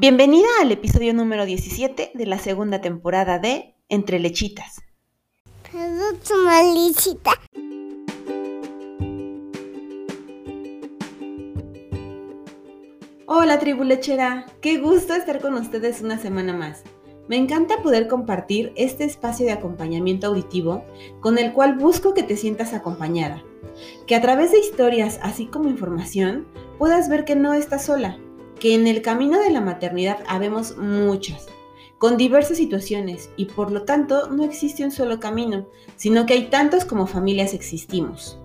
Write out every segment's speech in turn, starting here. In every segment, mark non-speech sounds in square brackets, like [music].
Bienvenida al episodio número 17 de la segunda temporada de Entre Lechitas. Hola tribu lechera, qué gusto estar con ustedes una semana más. Me encanta poder compartir este espacio de acompañamiento auditivo con el cual busco que te sientas acompañada, que a través de historias así como información puedas ver que no estás sola que en el camino de la maternidad habemos muchas, con diversas situaciones y por lo tanto no existe un solo camino, sino que hay tantos como familias existimos.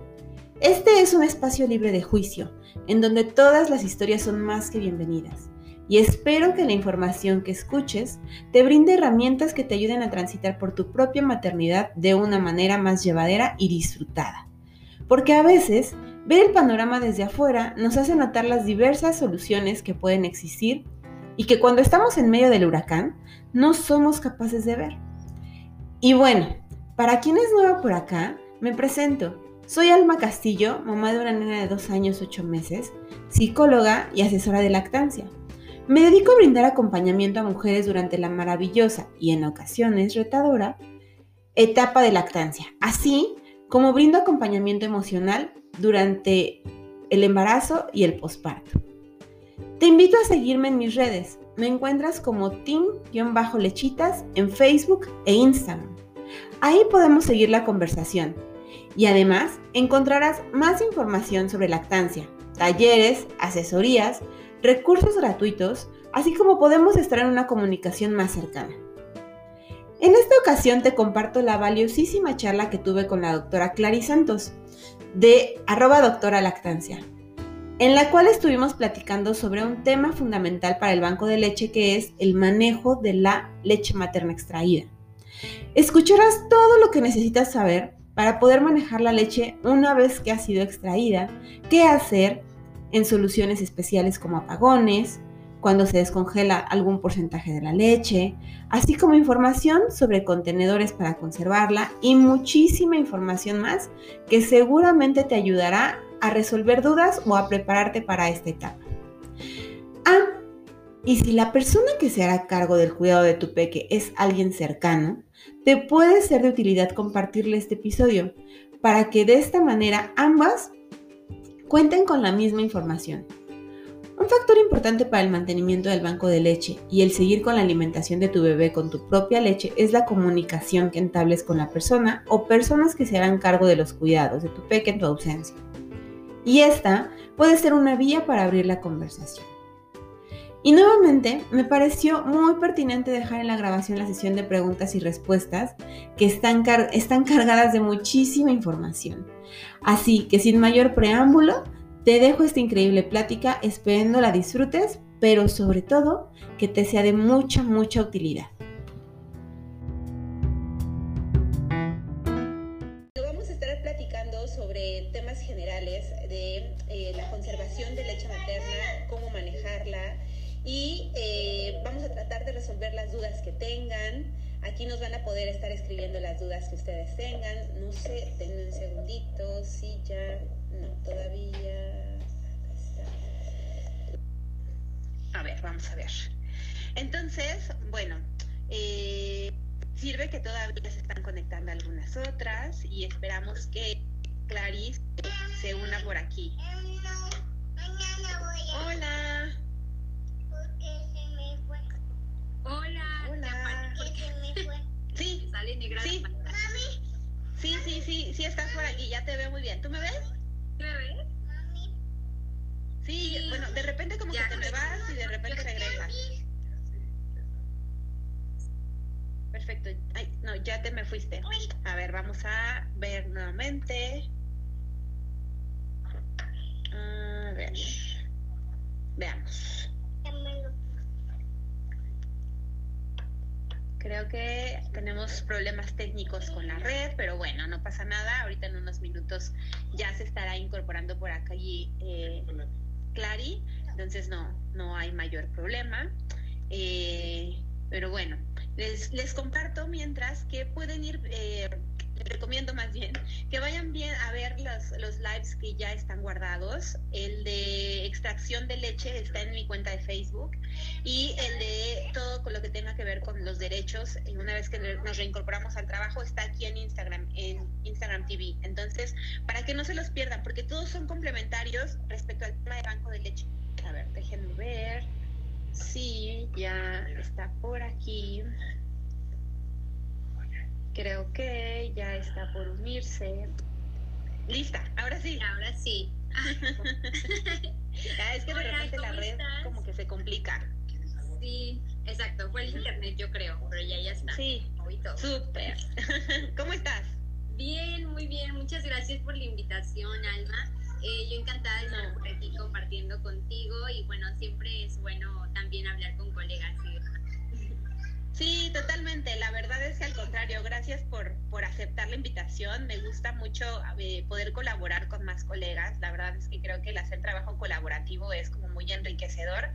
Este es un espacio libre de juicio, en donde todas las historias son más que bienvenidas. Y espero que la información que escuches te brinde herramientas que te ayuden a transitar por tu propia maternidad de una manera más llevadera y disfrutada. Porque a veces Ver el panorama desde afuera nos hace notar las diversas soluciones que pueden existir y que cuando estamos en medio del huracán no somos capaces de ver. Y bueno, para quien es nueva por acá, me presento. Soy Alma Castillo, mamá de una nena de dos años ocho meses, psicóloga y asesora de lactancia. Me dedico a brindar acompañamiento a mujeres durante la maravillosa y en ocasiones retadora etapa de lactancia, así como brindo acompañamiento emocional durante el embarazo y el posparto. Te invito a seguirme en mis redes. Me encuentras como team-lechitas en Facebook e Instagram. Ahí podemos seguir la conversación. Y además encontrarás más información sobre lactancia, talleres, asesorías, recursos gratuitos, así como podemos estar en una comunicación más cercana. En esta ocasión te comparto la valiosísima charla que tuve con la doctora Clary Santos, de arroba doctora lactancia, en la cual estuvimos platicando sobre un tema fundamental para el banco de leche que es el manejo de la leche materna extraída. Escucharás todo lo que necesitas saber para poder manejar la leche una vez que ha sido extraída, qué hacer en soluciones especiales como apagones, cuando se descongela algún porcentaje de la leche, así como información sobre contenedores para conservarla y muchísima información más que seguramente te ayudará a resolver dudas o a prepararte para esta etapa. Ah, y si la persona que se hará cargo del cuidado de tu peque es alguien cercano, te puede ser de utilidad compartirle este episodio para que de esta manera ambas cuenten con la misma información. Un factor importante para el mantenimiento del banco de leche y el seguir con la alimentación de tu bebé con tu propia leche es la comunicación que entables con la persona o personas que se harán cargo de los cuidados de tu peque en tu ausencia. Y esta puede ser una vía para abrir la conversación. Y nuevamente me pareció muy pertinente dejar en la grabación la sesión de preguntas y respuestas que están, están cargadas de muchísima información. Así que sin mayor preámbulo, te dejo esta increíble plática, esperando la disfrutes, pero sobre todo que te sea de mucha, mucha utilidad. Vamos a estar platicando sobre temas generales de eh, la conservación de leche materna, cómo manejarla y eh, vamos a tratar de resolver las dudas que tengan. Aquí nos van a poder estar escribiendo las dudas que ustedes tengan. No sé, denme un segundito, sí, ya, no, todavía. A ver, vamos a ver. Entonces, bueno, eh, sirve que todavía se están conectando algunas otras y esperamos que Clarice se una por aquí. Hola. Hola. Hola. [laughs] Sí. Sí. Sí, sí, sí, sí estás por aquí, ya te veo muy bien. ¿Tú me ves? ¿Me ves? Sí, bueno, de repente como que te me vas y de repente regresas. Perfecto. Ay, no, ya te me fuiste. A ver, vamos a ver nuevamente. Problemas técnicos con la red, pero bueno, no pasa nada. Ahorita en unos minutos ya se estará incorporando por acá y eh, Clary, entonces no, no hay mayor problema. Eh, pero bueno, les, les, comparto mientras que pueden ir eh, recomiendo más bien que vayan bien a ver los, los lives que ya están guardados. El de extracción de leche está en mi cuenta de Facebook y el de todo con lo que tenga que ver con los derechos, una vez que nos reincorporamos al trabajo, está aquí en Instagram, en Instagram TV. Entonces, para que no se los pierdan, porque todos son complementarios respecto al tema de banco de leche. A ver, déjenme ver. Sí, ya está por aquí. Creo que ya está por unirse. Lista, ahora sí. Ahora sí. [laughs] es que de repente la red como que se complica. Sí, exacto. Fue el internet, yo creo, pero ya ya está. Sí, súper. [laughs] ¿Cómo estás? Bien, muy bien. Muchas gracias por la invitación, Alma. Eh, yo encantada de estar por aquí compartiendo contigo y bueno, siempre es bueno también hablar con colegas y Sí, totalmente. La verdad es que al contrario, gracias por, por aceptar la invitación. Me gusta mucho eh, poder colaborar con más colegas. La verdad es que creo que el hacer trabajo colaborativo es como muy enriquecedor,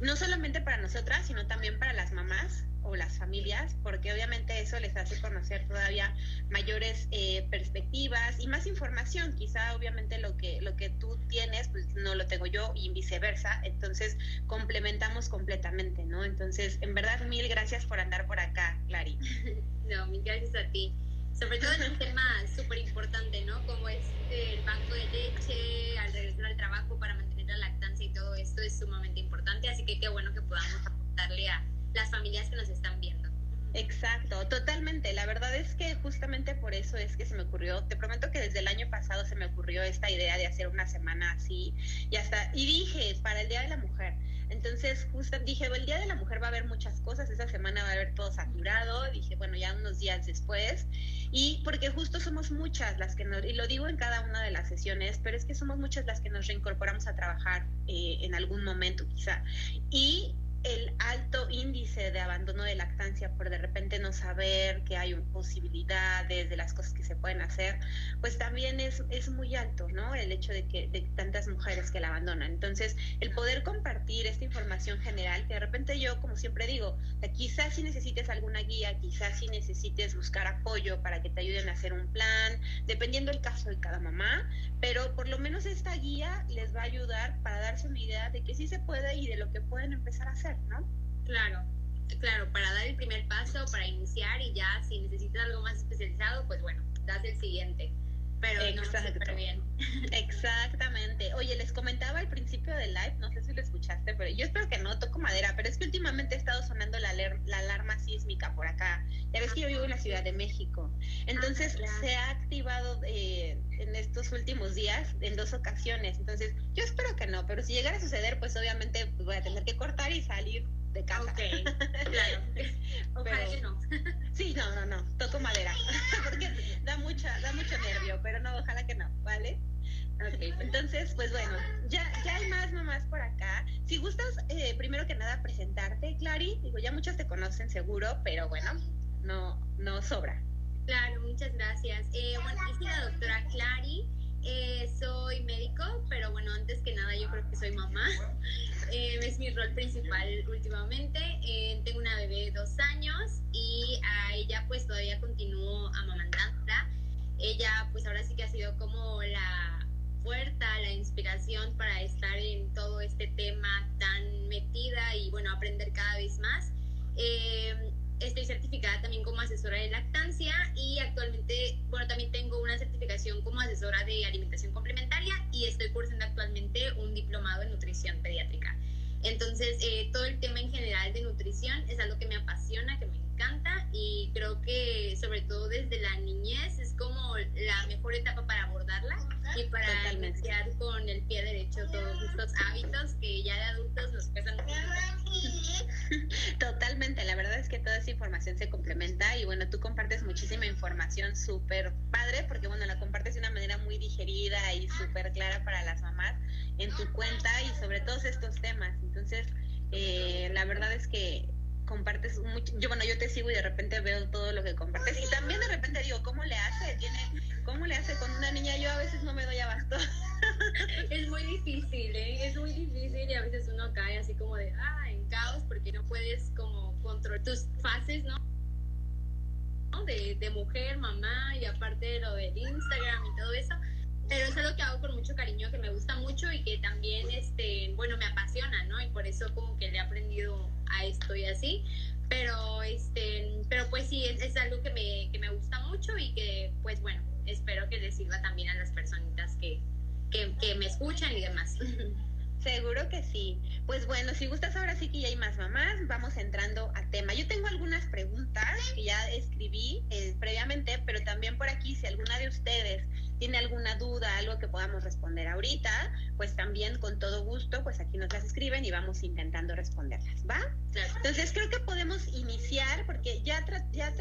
no solamente para nosotras, sino también para las mamás o las familias, porque obviamente eso les hace conocer todavía mayores eh, perspectivas y más información. Quizá obviamente lo que, lo que tú tienes, pues no lo tengo yo y viceversa. Entonces complementamos completamente, ¿no? Entonces, en verdad, mil gracias por andar por acá, Clary. [laughs] No, mil gracias a ti. Sobre todo en un tema súper importante, ¿no? Como es el banco de leche, al regresar al trabajo para mantener la lactancia y todo esto es sumamente importante. Así que qué bueno que podamos aportarle a las familias que nos están viendo. Exacto, totalmente. La verdad es que justamente por eso es que se me ocurrió, te prometo que desde el año pasado se me ocurrió esta idea de hacer una semana así y hasta, y dije, para el Día de la Mujer. Entonces, justo dije, el Día de la Mujer va a haber muchas cosas, esa semana va a haber todo saturado, dije, bueno, ya unos días después, y porque justo somos muchas las que nos, y lo digo en cada una de las sesiones, pero es que somos muchas las que nos reincorporamos a trabajar eh, en algún momento quizá. Y el alto índice de abandono de lactancia por de repente no saber que hay posibilidades de las cosas que se pueden hacer, pues también es, es muy alto, ¿no? El hecho de que de tantas mujeres que la abandonan. Entonces, el poder compartir esta información general, que de repente yo, como siempre digo, quizás si necesites alguna guía, quizás si necesites buscar apoyo para que te ayuden a hacer un plan, dependiendo el caso de cada mamá, pero por lo menos esta guía les va a ayudar para darse una idea de que sí se puede y de lo que pueden empezar a hacer. Claro, claro, para dar el primer paso, para iniciar y ya si necesitas algo más especializado, pues bueno, das el siguiente. Pero Exacto. bien. [laughs] Exactamente. Oye, les comentaba al principio del live, no sé si lo escuchaste, pero yo espero que no, toco madera, pero es que últimamente ha estado sonando la, la alarma sísmica por acá. Ya ves que yo vivo en la Ciudad de México. Entonces ah, se ha activado eh, en estos últimos días en dos ocasiones. Entonces yo espero que no, pero si llegara a suceder, pues obviamente pues, voy a tener que cortar y salir de casa. Ok, claro. [laughs] Ojalá que no. Sí, no, no, no, toco madera, [laughs] porque da mucha, da mucho nervio, pero no, ojalá que no, ¿vale? Ok, entonces, pues bueno, ya, ya hay más mamás por acá. Si gustas, eh, primero que nada, presentarte, Clary. Digo, ya muchas te conocen seguro, pero bueno, no, no sobra. Claro, muchas gracias. Eh, bueno, yo soy la doctora Clary. Eh, soy médico, pero bueno, antes que nada yo creo que soy mamá. [laughs] Eh, es mi rol principal últimamente. Eh, tengo una bebé de dos años y a ella pues todavía continúo amamantándola. Ella pues ahora sí que ha sido como la fuerza, la inspiración para estar en todo este tema tan metida y bueno, aprender cada vez más. Estoy certificada también como asesora de lactancia y actualmente, bueno, también tengo una certificación como asesora de alimentación complementaria y estoy cursando actualmente un diplomado en nutrición pediátrica. Entonces, eh, todo el tema en general de nutrición es algo que me apasiona, que me encanta y creo que sobre todo desde la niñez es como la mejor etapa para abordarla y para iniciar con el pie derecho todos estos hábitos que ya de adultos nos pesan. [laughs] Totalmente, la verdad es que toda esa información se complementa y bueno, tú compartes muchísima información súper padre porque bueno, la compartes de una manera muy digerida y súper clara para las mamás en tu cuenta y sobre todos estos temas. Entonces, eh, la verdad es que compartes mucho, yo bueno, yo te sigo y de repente veo todo lo que compartes y también de repente digo, ¿cómo le hace? Tiene, ¿cómo le hace con una niña? Yo a veces no me doy abasto. [laughs] Es muy difícil, ¿eh? Es muy difícil y a veces uno cae así como de, ah, en caos porque no puedes como controlar tus fases, ¿no? De, de mujer, mamá y aparte de lo del Instagram y todo eso pero es algo que hago con mucho cariño, que me gusta mucho y que también, este, bueno, me apasiona, ¿no? Y por eso como que le he aprendido a esto y así. Pero, este, pero pues sí, es, es algo que me, que me gusta mucho y que, pues bueno, espero que les sirva también a las personitas que, que, que me escuchan y demás. [laughs] Seguro que sí. Pues bueno, si gustas ahora sí que ya hay más mamás, vamos entrando a tema. Yo tengo algunas preguntas que ya escribí eh, previamente, pero también por aquí, si alguna de ustedes tiene alguna duda, algo que podamos responder ahorita, pues también con todo gusto, pues aquí nos las escriben y vamos intentando responderlas, ¿va? Entonces creo que podemos iniciar, porque ya, ya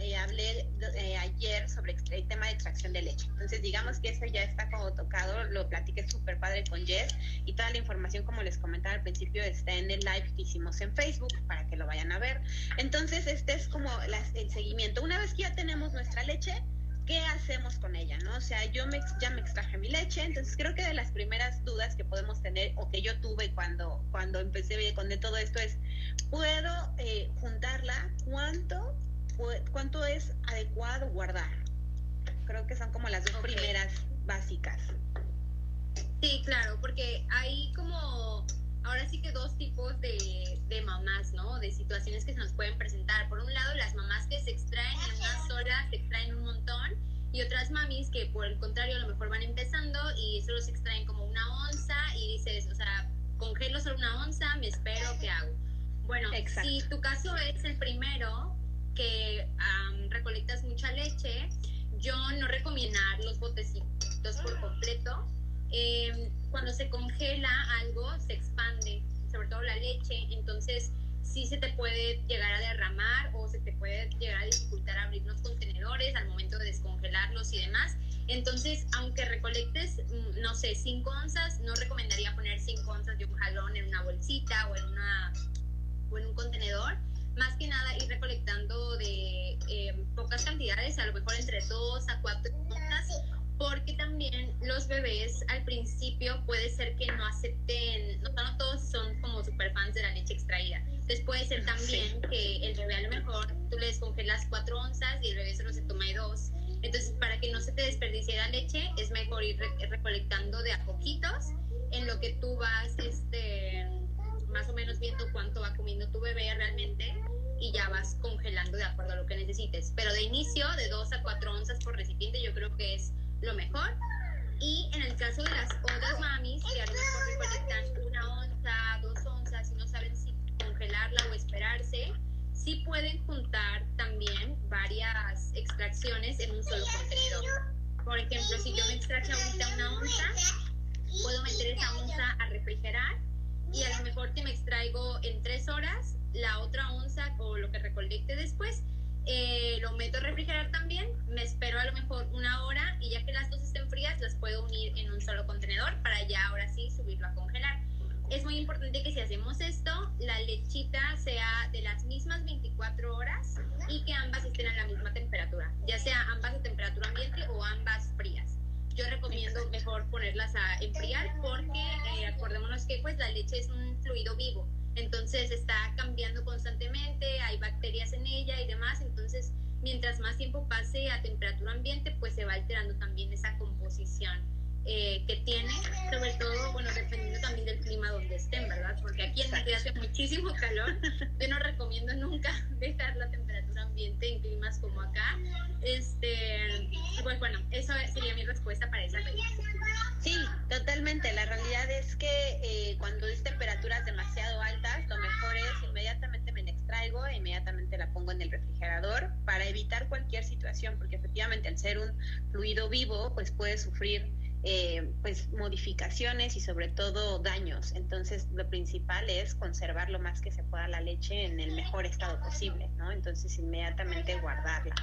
eh, hablé eh, ayer sobre el tema de extracción de leche. Entonces digamos que eso ya está como tocado, lo platiqué súper padre con Jess y toda la información, como les comentaba al principio, está en el live que hicimos en Facebook para que lo vayan a ver. Entonces este es como el seguimiento. Una vez que ya tenemos nuestra leche, ¿qué hacemos con ella? ¿no? O sea, yo me, ya me extraje mi leche, entonces creo que de las primeras dudas que podemos tener o que yo tuve cuando, cuando empecé con todo esto es, ¿puedo eh, juntarla? ¿Cuánto, ¿Cuánto es adecuado guardar? Creo que son como las dos primeras básicas. Sí, claro, porque hay como ahora sí que dos tipos de, de, mamás, ¿no? De situaciones que se nos pueden presentar. Por un lado, las mamás que se extraen en unas horas, se extraen un montón, y otras mamis que por el contrario a lo mejor van empezando y solo se extraen como una onza y dices, o sea, congelo solo una onza, me espero, ¿qué hago? Bueno, si tu caso es el primero, que recolectas mucha leche, yo no recomiendo los botecitos por completo. Eh, cuando se congela algo, se expande, sobre todo la leche, entonces sí se te puede llegar a derramar o se te puede llegar a dificultar abrir los contenedores al momento de descongelarlos y demás. Entonces, aunque recolectes, mm, no sé, 5 onzas, no recomendaría poner 5 onzas de un jalón en una bolsita o en, una, o en un contenedor. Más que nada ir recolectando de eh, pocas cantidades, a lo mejor entre 2 a 4 onzas porque también los bebés al principio puede ser que no acepten, no, todos son como super fans de la leche extraída. Entonces puede ser también que el bebé a lo mejor tú le descongelas cuatro onzas y el bebé solo se toma de dos. Entonces para que no se te desperdicie la leche es mejor ir recolectando de a poquitos en lo que tú vas este, más o menos viendo cuánto va comiendo tu bebé realmente y ya vas congelando de acuerdo a lo que necesites. Pero de inicio, de dos a cuatro onzas por recipiente, yo creo que es lo mejor. Y en el caso de las otras mamis, que a lo mejor recolectan una onza, dos onzas y no saben si congelarla o esperarse, sí pueden juntar también varias extracciones en un solo contenedor. Por ejemplo, si yo me extraje ahorita una onza, puedo meter esa onza a refrigerar y a lo mejor que me extraigo en tres horas la otra onza o lo que recolecte después eh, lo meto a refrigerar también, me espero a lo mejor una hora y ya que las dos estén frías las puedo unir en un solo contenedor para ya ahora sí subirlo a congelar. Es muy importante que si hacemos esto, la lechita sea de las mismas 24 horas y que ambas estén a la misma temperatura, ya sea ambas a temperatura ambiente o ambas frías. Yo recomiendo mejor ponerlas a enfriar porque eh, acordémonos que pues la leche es un fluido vivo entonces está cambiando constantemente, hay bacterias en ella y demás, entonces mientras más tiempo pase a temperatura ambiente, pues se va alterando también esa composición eh, que tiene, sobre todo, bueno, dependiendo también del clima donde estén, ¿verdad? Porque aquí en Madrid hace muchísimo calor, [laughs] yo no recomiendo nunca [laughs] dejar la temperatura ambiente en climas como acá. Este, pues bueno, eso sería mi respuesta para esa pregunta. Sí, totalmente. La realidad es que eh, cuando es temperaturas demasiado altas, lo mejor es inmediatamente me la extraigo e inmediatamente la pongo en el refrigerador para evitar cualquier situación, porque efectivamente al ser un fluido vivo, pues puede sufrir eh, pues modificaciones y sobre todo daños. Entonces lo principal es conservar lo más que se pueda la leche en el mejor estado posible, ¿no? Entonces inmediatamente guardarla.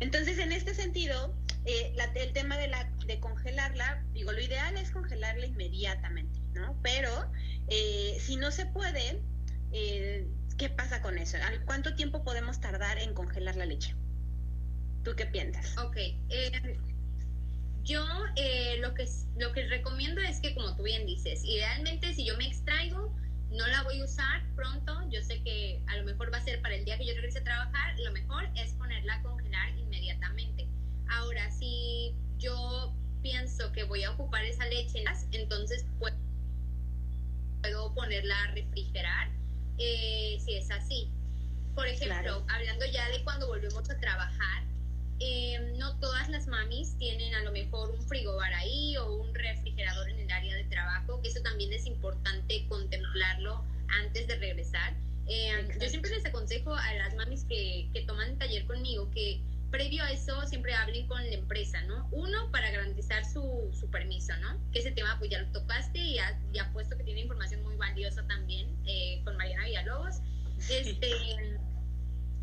Entonces en este sentido, eh, el tema de, la, de congelarla, digo, lo ideal es congelarla inmediatamente, ¿no? Pero eh, si no se puede, ¿qué pasa con eso? ¿Cuánto tiempo podemos tardar en congelar la leche? ¿Tú qué piensas? Ok, yo eh, lo, que, lo que recomiendo es que, como tú bien dices, idealmente si yo me extraigo, no la voy a usar pronto. Yo sé que a lo mejor va a ser para el día que yo regrese a trabajar. Lo mejor es ponerla a congelar inmediatamente. Ahora, si yo pienso que voy a ocupar esa leche, entonces puedo ponerla a refrigerar eh, si es así. Por ejemplo, hablando ya de cuando volvemos a trabajar, eh, no todas las mamis tienen a lo mejor un frigobar ahí o un refrigerador en el área de trabajo, que eso también es importante contemplarlo antes de regresar. Eh, yo siempre les aconsejo a las mamis que, que toman taller conmigo que previo a eso siempre hablen con la empresa, ¿no? Uno, para garantizar su, su permiso, ¿no? Que ese tema pues ya lo tocaste y ya, ya puesto que tiene información muy valiosa también eh, con Mariana Villalobos. Este, [laughs]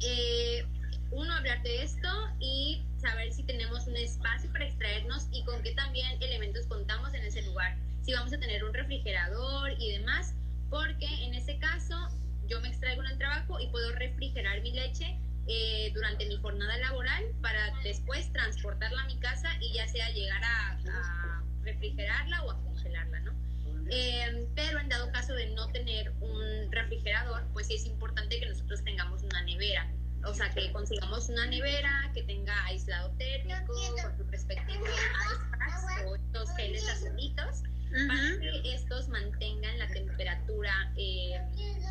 eh, uno, hablar de esto y saber si tenemos un espacio para extraernos y con qué también elementos contamos en ese lugar. Si vamos a tener un refrigerador y demás, porque en ese caso yo me extraigo en el trabajo y puedo refrigerar mi leche eh, durante mi jornada laboral para después transportarla a mi casa y ya sea llegar a, refrigerarla o a congelarla, ¿no? Eh, pero en dado caso de no tener un refrigerador, pues sí es importante que nosotros tengamos una nevera o sea, que consigamos una nevera que tenga aislado térmico con su respectivo ice o estos geles azulitos para que estos mantengan la temperatura eh,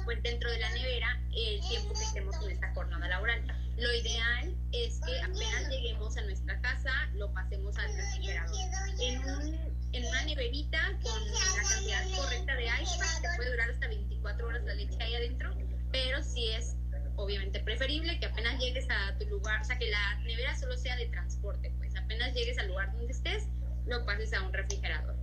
pues dentro de la nevera el tiempo que estemos en esta jornada laboral. Lo ideal es que apenas lleguemos a nuestra casa lo pasemos al refrigerador. En, en una neverita con la cantidad correcta de ice te puede durar hasta 24 horas la leche ahí adentro, pero si es obviamente preferible que apenas llegues a tu lugar, o sea, que la nevera solo sea de transporte, pues apenas llegues al lugar donde estés, lo pases a un refrigerador.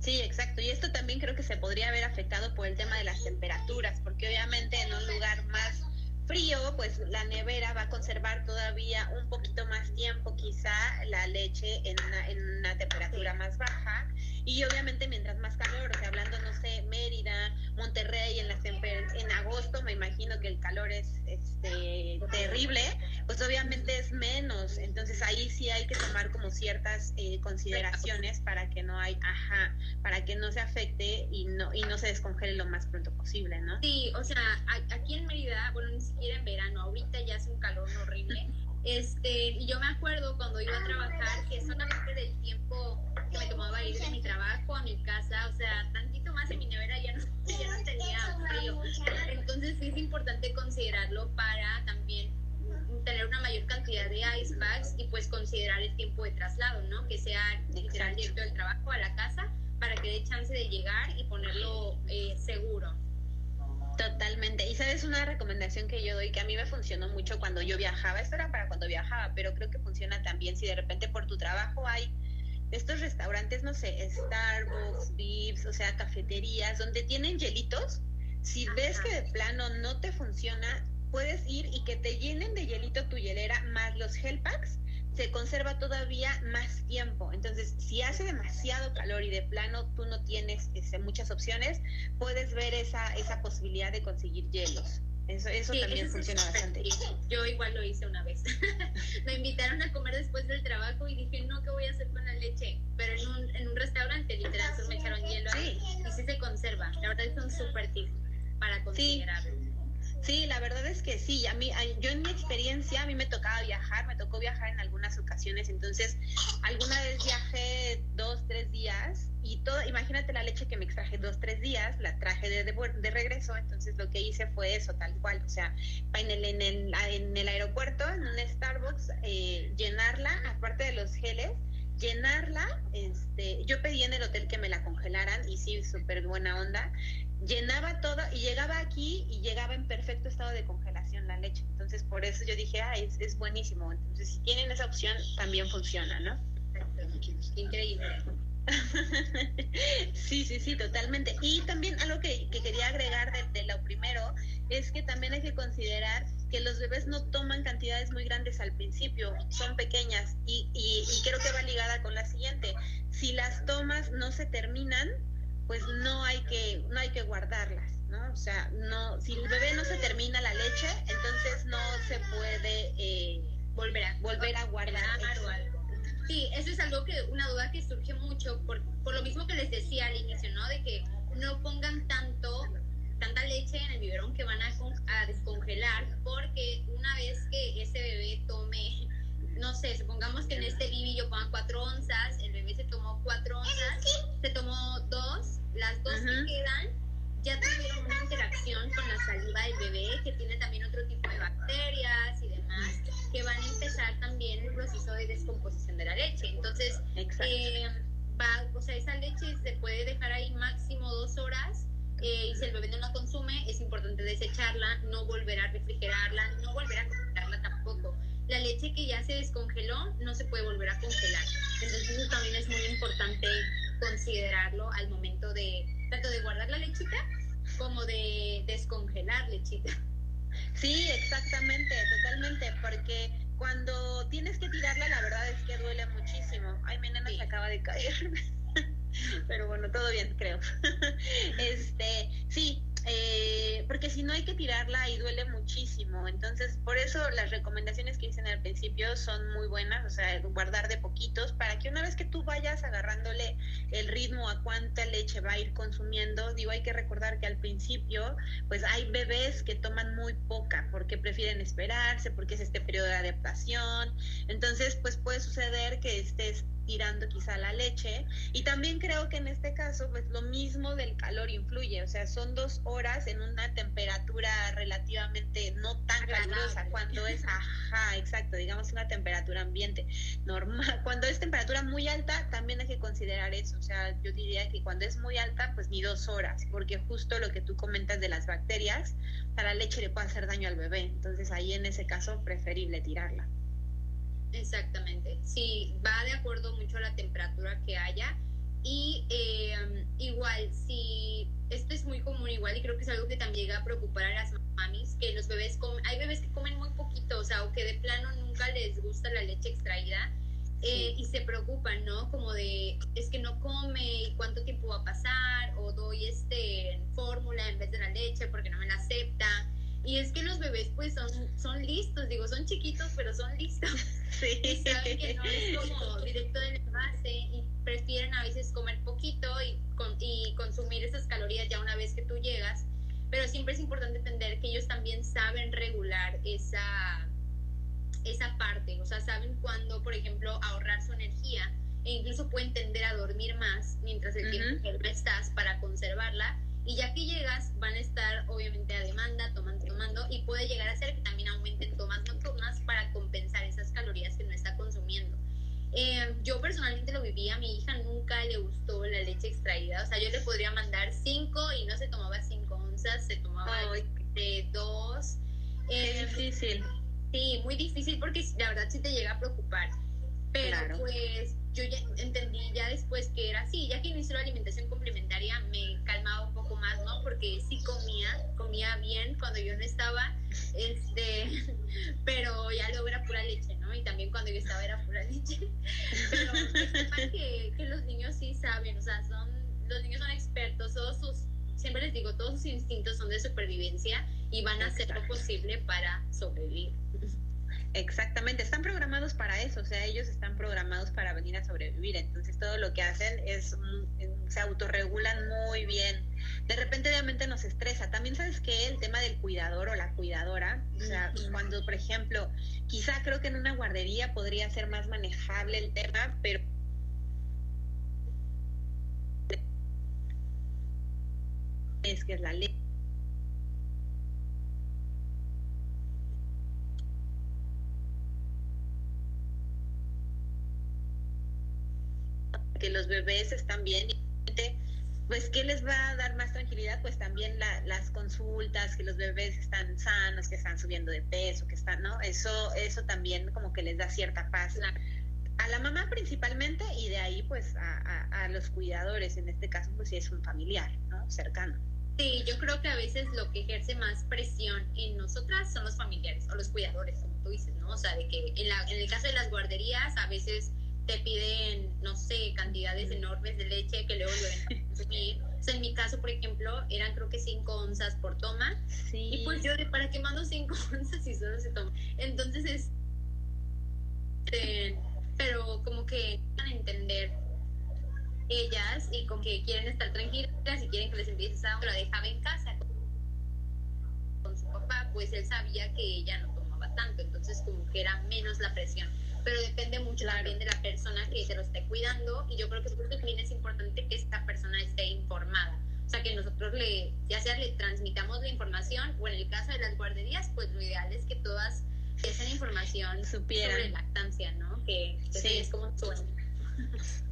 Sí, exacto. Y esto también creo que se podría haber afectado por el tema de las temperaturas, porque obviamente en un lugar más frío, pues la nevera va a conservar todavía un poquito más tiempo quizá la leche en una, en una temperatura más baja y obviamente mientras más calor, o sea, hablando, no sé, Mérida, Monterrey, en, las en agosto me imagino que el calor es este, terrible, pues obviamente es menos. Entonces ahí sí hay que tomar como ciertas eh, consideraciones para que no hay, ajá, para que no se afecte y no, y no se descongele lo más pronto posible, ¿no? Sí, o sea, aquí en Mérida, bueno, ni siquiera en verano, ahorita ya hace un calor horrible. Este, y yo me acuerdo cuando iba a trabajar que solamente del tiempo que me tomaba ir de mi trabajo a mi casa, o sea, tantito más en mi nevera ya no, ya no tenía frío. Entonces sí es importante considerarlo para también tener una mayor cantidad de ice bags y pues considerar el tiempo de traslado, ¿no? Que sea literal directo del trabajo a la casa para que dé chance de llegar y ponerlo eh, seguro. Totalmente. Y sabes una recomendación que yo doy que a mí me funcionó mucho cuando yo viajaba. Esto era para cuando viajaba, pero creo que funciona también si de repente por tu trabajo hay estos restaurantes, no sé, Starbucks, Vips, o sea, cafeterías, donde tienen hielitos. Si ves que de plano no te funciona, puedes ir y que te llenen de hielito tu hielera más los gel packs se conserva todavía más tiempo. Entonces, si hace demasiado calor y de plano tú no tienes este, muchas opciones, puedes ver esa, esa posibilidad de conseguir hielos. Eso, eso también funciona bastante. Yo igual lo hice una vez. [laughs] Me invitaron a comer después del trabajo y dije, no, ¿qué voy a hacer con la leche? Pero en un, en un restaurante, literal, solo me echaron hielo ahí y sí se conserva. La verdad es un súper tip para considerarlo. Sí, la verdad es que sí. A mí, yo en mi experiencia, a mí me tocaba viajar, me tocó viajar en algunas ocasiones. Entonces, alguna vez viajé dos, tres días y todo, imagínate la leche que me extraje dos, tres días, la traje de, de, regreso. Entonces, lo que hice fue eso, tal cual. O sea, en el, en el, en el aeropuerto, en un Starbucks, eh, llenarla, aparte de los geles, llenarla, este, yo pedí en el hotel que me la congelaran y sí, súper buena onda, llenaba todo y llegaba aquí y llegaba en perfecto estado de congelación la leche. Entonces, por eso yo dije, ah, es, buenísimo. Entonces, si tienen esa opción, también funciona, ¿no? Increíble. [laughs] sí, sí, sí, totalmente. Y también algo que, que quería agregar de, lo primero es que también hay que considerar que los bebés no toman cantidades muy grandes al principio, son pequeñas y, y, y creo que va ligada con la siguiente. Si las tomas no se terminan, pues no hay que, no hay que guardarlas, ¿no? O sea, no, si el bebé no se termina la leche, entonces no se puede eh, volver a, volver a guardar o algo. Sí, eso es algo que, una duda que surge mucho, por, por lo mismo que les decía al inicio, ¿no? De que no pongan tanto, tanta leche en el biberón que van a, a descongelar, porque una vez que ese bebé tome no sé, supongamos que en este bibi yo ponga 4 onzas, el bebé se tomó 4 onzas, se tomó 2, las 2 que quedan ya tuvieron una interacción con la saliva del bebé, que tiene también otro tipo de bacterias y demás, que van a empezar también el proceso de descomposición de la leche. Entonces, eh, va, o sea, esa leche se puede dejar ahí máximo dos horas eh, y si el bebé no la consume, es importante desecharla, no volver a refrigerarla, no volver a congelarla tampoco. La leche que ya se descongeló no se puede volver a congelar. Entonces eso también es muy importante considerarlo al momento de tanto de guardar la lechita como de descongelar lechita. Sí, exactamente, totalmente, porque cuando tienes que tirarla, la verdad es que duele muchísimo. Ay, mi nena se acaba de caer. [laughs] Pero bueno, todo bien, creo. [laughs] este, sí, eh, porque si no hay que tirarla y duele muchísimo. Entonces, por eso las recomendaciones que dicen al principio son muy buenas, o sea, guardar de poquitos para que una vez que tú vayas agarrándole el ritmo a cuánta leche va a ir consumiendo, digo, hay que recordar que al principio, pues hay bebés que toman muy poca porque prefieren esperarse, porque es este periodo de adaptación. Entonces, pues puede suceder que estés tirando quizá la leche. Y también creo que en este caso, pues lo mismo del calor influye, o sea, son dos horas en una temperatura relativamente no tan calurosa, cuando es, ajá, exacto, digamos una temperatura ambiente normal. [laughs] Cuando es temperatura muy alta, también hay que considerar eso, o sea, yo diría que cuando es muy alta, pues ni dos horas, porque justo lo que tú comentas de las bacterias, a la leche le puede hacer daño al bebé, entonces ahí en ese caso preferible tirarla. Exactamente, sí, va de acuerdo mucho a la temperatura que haya y eh, igual, si esto es muy común igual y creo que es algo que también llega a preocupar a las mamis, que los bebés comen, hay bebés que comen muy poquito, o sea, o que de plano nunca les gusta la leche extraída eh, y se preocupan, ¿no? Como de, es que no come y cuánto tiempo va a pasar, o doy este fórmula en vez de la leche porque no me la acepta. Y es que los bebés pues son, son listos, digo, son chiquitos, pero son listos. [laughs] Sí. Y saben que no es como directo del envase y prefieren a veces comer poquito y, y consumir esas calorías ya una vez que tú llegas. Pero siempre es importante entender que ellos también saben regular esa, esa parte, o sea, saben cuándo, por ejemplo, ahorrar su energía e incluso pueden tender a dormir más mientras el tiempo que no estás para conservarla y ya que llegas, van a estar obviamente a demanda, tomando, tomando, y puede llegar a ser que también aumenten tomas nocturnas para compensar esas calorías que no está consumiendo. Eh, yo personalmente lo viví, a mi hija nunca le gustó la leche extraída, o sea, yo le podría mandar 5 y no se tomaba 5 onzas, se tomaba de 2. Eh, difícil. Sí, muy difícil porque la verdad sí te llega a preocupar. Pero pues yo ya entendí ya después que era así, ya que inició la alimentación complementaria me calmaba un poco más, ¿no? Porque sí comía, comía bien cuando yo no estaba, este, [laughs] pero ya luego era pura leche, ¿no? Y también cuando yo estaba era pura [laughs] leche. Pero que, que los niños sí saben, o sea, son, los niños son expertos, todos sus, siempre les digo, todos sus instintos son de supervivencia y van a hacer lo posible para sobrevivir. [laughs] Exactamente, están programados para eso, o sea, ellos están programados para venir a sobrevivir, entonces todo lo que hacen es, se autorregulan muy bien. De repente obviamente nos estresa. También sabes que el tema del cuidador o la cuidadora, o sea, cuando por ejemplo, quizá creo que en una guardería podría ser más manejable el tema, pero es que es la ley que los bebés están bien pues ¿qué les va a dar más tranquilidad? Pues también las consultas, que los bebés están sanos, que están subiendo de peso, que están, ¿no? Eso, eso también como que les da cierta paz. A la mamá principalmente y de ahí pues a, a, los cuidadores, en este caso pues si es un familiar, ¿no? Cercano. Sí, yo creo que a veces lo que ejerce más presión en nosotras son los familiares o los cuidadores, como tú dices, ¿no? O sea, de que en, la, en el caso de las guarderías a veces te piden, no sé, cantidades enormes de leche que luego lo consumir. O sea, en mi caso, por ejemplo, eran creo que 5 onzas por toma. Y pues yo, ¿para qué mando 5 [laughs] onzas si solo se toma? Entonces es... Eh, pero como que van a entender ellas y con que quieren estar tranquilas y quieren que les empieces a la dejaba en casa con su papá, pues él sabía que ella no tomaba tanto, entonces como que era menos la presión pero depende mucho también de la persona que se lo esté cuidando y yo creo que por eso también es importante que esta persona esté informada. O sea, que nosotros le, ya sea le transmitamos la información o en el caso de las guarderías, pues lo ideal es que todas esa información Supieran. sobre lactancia, ¿no? Que, Sí. es como sueño. [laughs]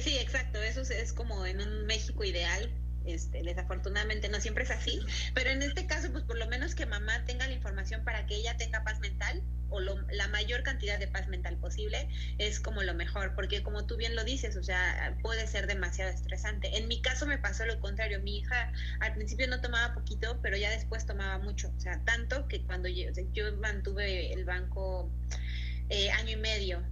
Sí, exacto, eso es, es como en un México ideal. Este, desafortunadamente no siempre es así, pero en este caso, pues por lo menos que mamá tenga la información para que ella tenga paz mental o lo- la mayor cantidad de paz mental posible es como lo mejor, porque como tú bien lo dices, o sea, puede ser demasiado estresante. En mi caso me pasó lo contrario, mi hija al principio no tomaba poquito, pero ya después tomaba mucho, o sea, tanto que cuando yo, mantuve el banco eh, año y medio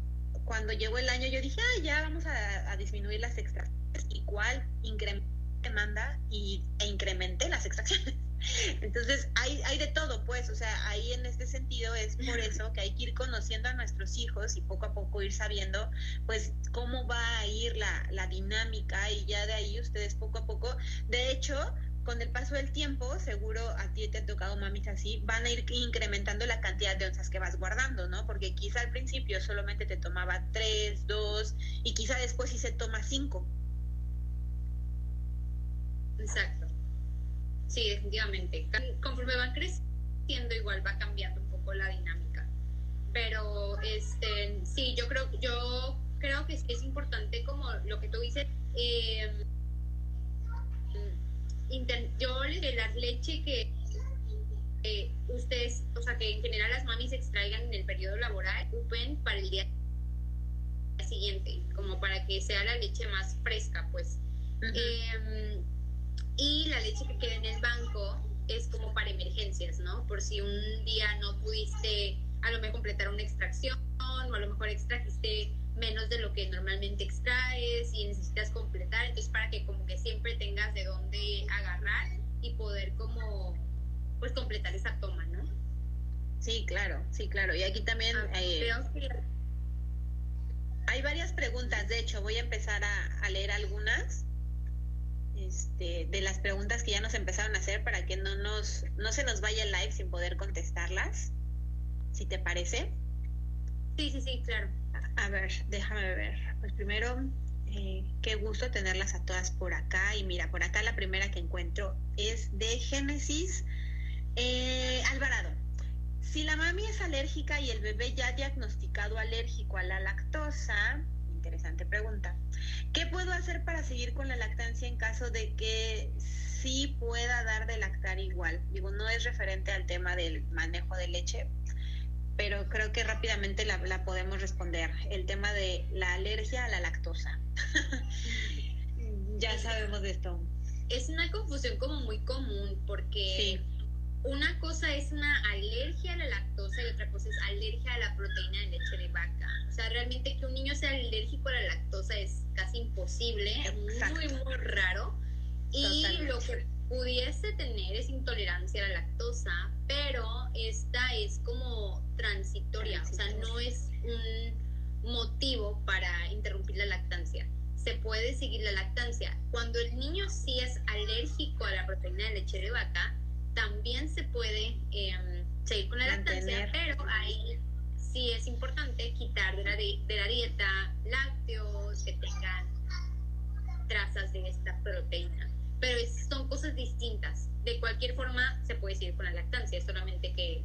cuando llegó el año yo dije, ah, ya vamos a, disminuir las extracciones. Igual incrementé demanda y, e incrementé las extracciones. [laughs] Entonces hay, hay de todo, pues, o sea, ahí en este sentido es por eso que hay que ir conociendo a nuestros hijos y poco a poco ir sabiendo, pues, cómo va a ir la, la dinámica y ya de ahí ustedes poco a poco, de hecho, con el paso del tiempo, seguro a ti te ha tocado mamis así, van a ir incrementando la cantidad de onzas que vas guardando, ¿no? Porque quizá al principio solamente te tomaba tres, dos, y quizá después sí se toma cinco. Exacto. Sí, definitivamente. Conforme van creciendo, igual va cambiando un poco la dinámica. Pero este, sí, yo creo, yo creo que es, importante como lo que tú dices. eh, yo la leche que eh, ustedes, o sea, que en general las mamis extraigan en el periodo laboral, ocupen para el día siguiente, como para que sea la leche más fresca, pues. Eh, y la leche que queda en el banco es como para emergencias, ¿no? Por si un día no pudiste a lo mejor completar una extracción o a lo mejor extrajiste menos de lo que normalmente extraes y necesitas completar, entonces para que como que siempre tengas de dónde agarrar y poder como pues completar esa toma, ¿no? Sí, claro, sí, claro. Y aquí también Ah, eh, hay varias preguntas, de hecho, voy a empezar a, a leer algunas este, de las preguntas que ya nos empezaron a hacer para que no, nos, no se nos vaya el live sin poder contestarlas, si te parece. sí, sí, sí, claro. A ver, déjame ver. Pues primero, eh, qué gusto tenerlas a todas por acá. Y mira, por acá la primera que encuentro es de Génesis eh, Alvarado. Si la mami es alérgica y el bebé ya diagnosticado alérgico a la lactosa, interesante pregunta, ¿qué puedo hacer para seguir con la lactancia en caso de que sí pueda dar de lactar igual? Digo, no es referente al tema del manejo de leche, pero creo que rápidamente la, la podemos responder. El tema de la alergia a la lactosa. [laughs] ya sabemos de esto. Es una confusión como muy común porque Sí, una cosa es una alergia a la lactosa y otra cosa es alergia a la proteína de leche de vaca. O sea, realmente que un niño sea alérgico a la lactosa es casi imposible, Exacto. muy, muy raro. Y Totalmente. lo que pudiese tener es intolerancia a la lactosa, pero esta es como transitoria, o sea, no es un motivo para interrumpir la lactancia. Se puede seguir la lactancia. Cuando el niño sí es alérgico a la proteína de leche de vaca, también se puede eh, seguir con la lactancia, pero ahí sí es importante quitar de la, de la dieta lácteos que tengan trazas de esta proteína. Pero es- son cosas distintas. De cualquier forma, se puede seguir con la lactancia, solamente que,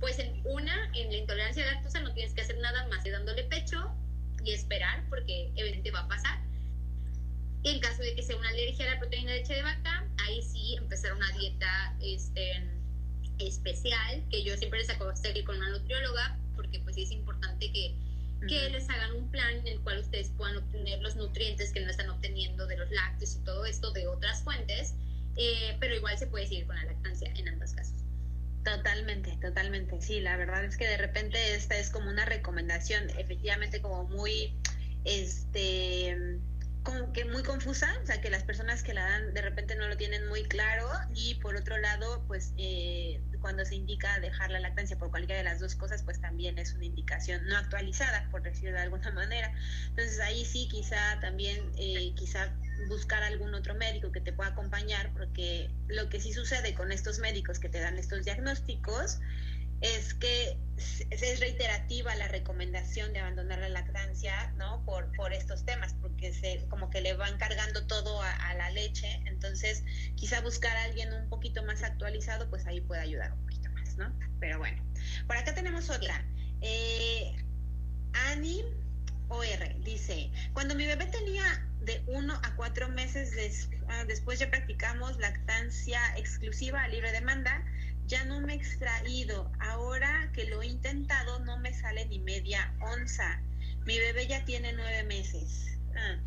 pues en una, en la intolerancia a lactosa no tienes que hacer nada más que dándole pecho y esperar, porque evidentemente va a pasar. Y en caso de que sea una alergia a la proteína de leche de vaca, ahí sí empezar una dieta este, especial, que yo siempre les aconsejo con una nutrióloga, porque pues sí es importante que, que les hagan un plan en el cual ustedes puedan obtener los nutrientes que no están obteniendo de los lácteos y todo esto de otras fuentes, eh, pero igual se puede seguir con la lactancia en ambos casos. Totalmente, totalmente. Sí, la verdad es que de repente esta es como una recomendación, efectivamente como muy, este, como que muy confusa, o sea, que las personas que la dan de repente no lo tienen muy claro y por otro lado, pues eh, cuando se indica dejar la lactancia por cualquiera de las dos cosas, pues también es una indicación no actualizada, por decirlo de alguna [laughs] manera. Entonces ahí sí, quizá también, eh, quizá buscar algún otro médico que te pueda acompañar, porque lo que sí sucede con estos médicos que te dan estos diagnósticos es que es reiterativa la recomendación de abandonar la lactancia, ¿no? Por, por estos temas, porque se, como que le van cargando todo a, la leche, entonces quizá buscar a alguien un poquito más actualizado, pues ahí puede ayudar un poquito más, ¿no? Pero bueno, por acá tenemos otra. Eh, Ani OR dice, cuando mi bebé tenía de uno a cuatro meses ah, después ya practicamos lactancia exclusiva a libre demanda, ya no me he extraído. Ahora que lo he intentado no me sale ni media onza. Mi bebé ya tiene nueve meses. Ah,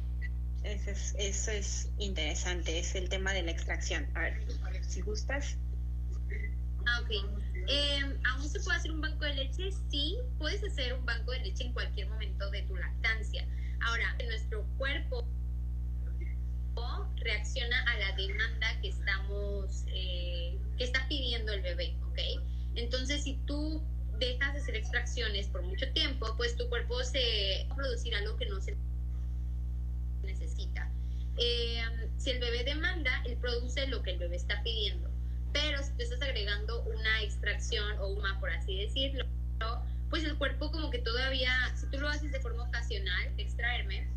eso, es, eso es interesante, es el tema de la extracción. A ver, si gustas. Ah, ok. Em, ¿Aún se puede hacer un banco de leche? Sí, puedes hacer un banco de leche en cualquier momento de tu lactancia. Ahora, nuestro cuerpo reacciona a la demanda que estamos, eh, que está pidiendo el bebé, ¿ok? Entonces, si tú dejas de hacer extracciones por mucho tiempo, pues tu cuerpo se va a producir algo que no se necesita. Eh, si el bebé demanda, él produce lo que el bebé está pidiendo. Pero si tú estás agregando una extracción o una, por así decirlo, pues el cuerpo como que todavía, si tú lo haces de forma ocasional, extraerme,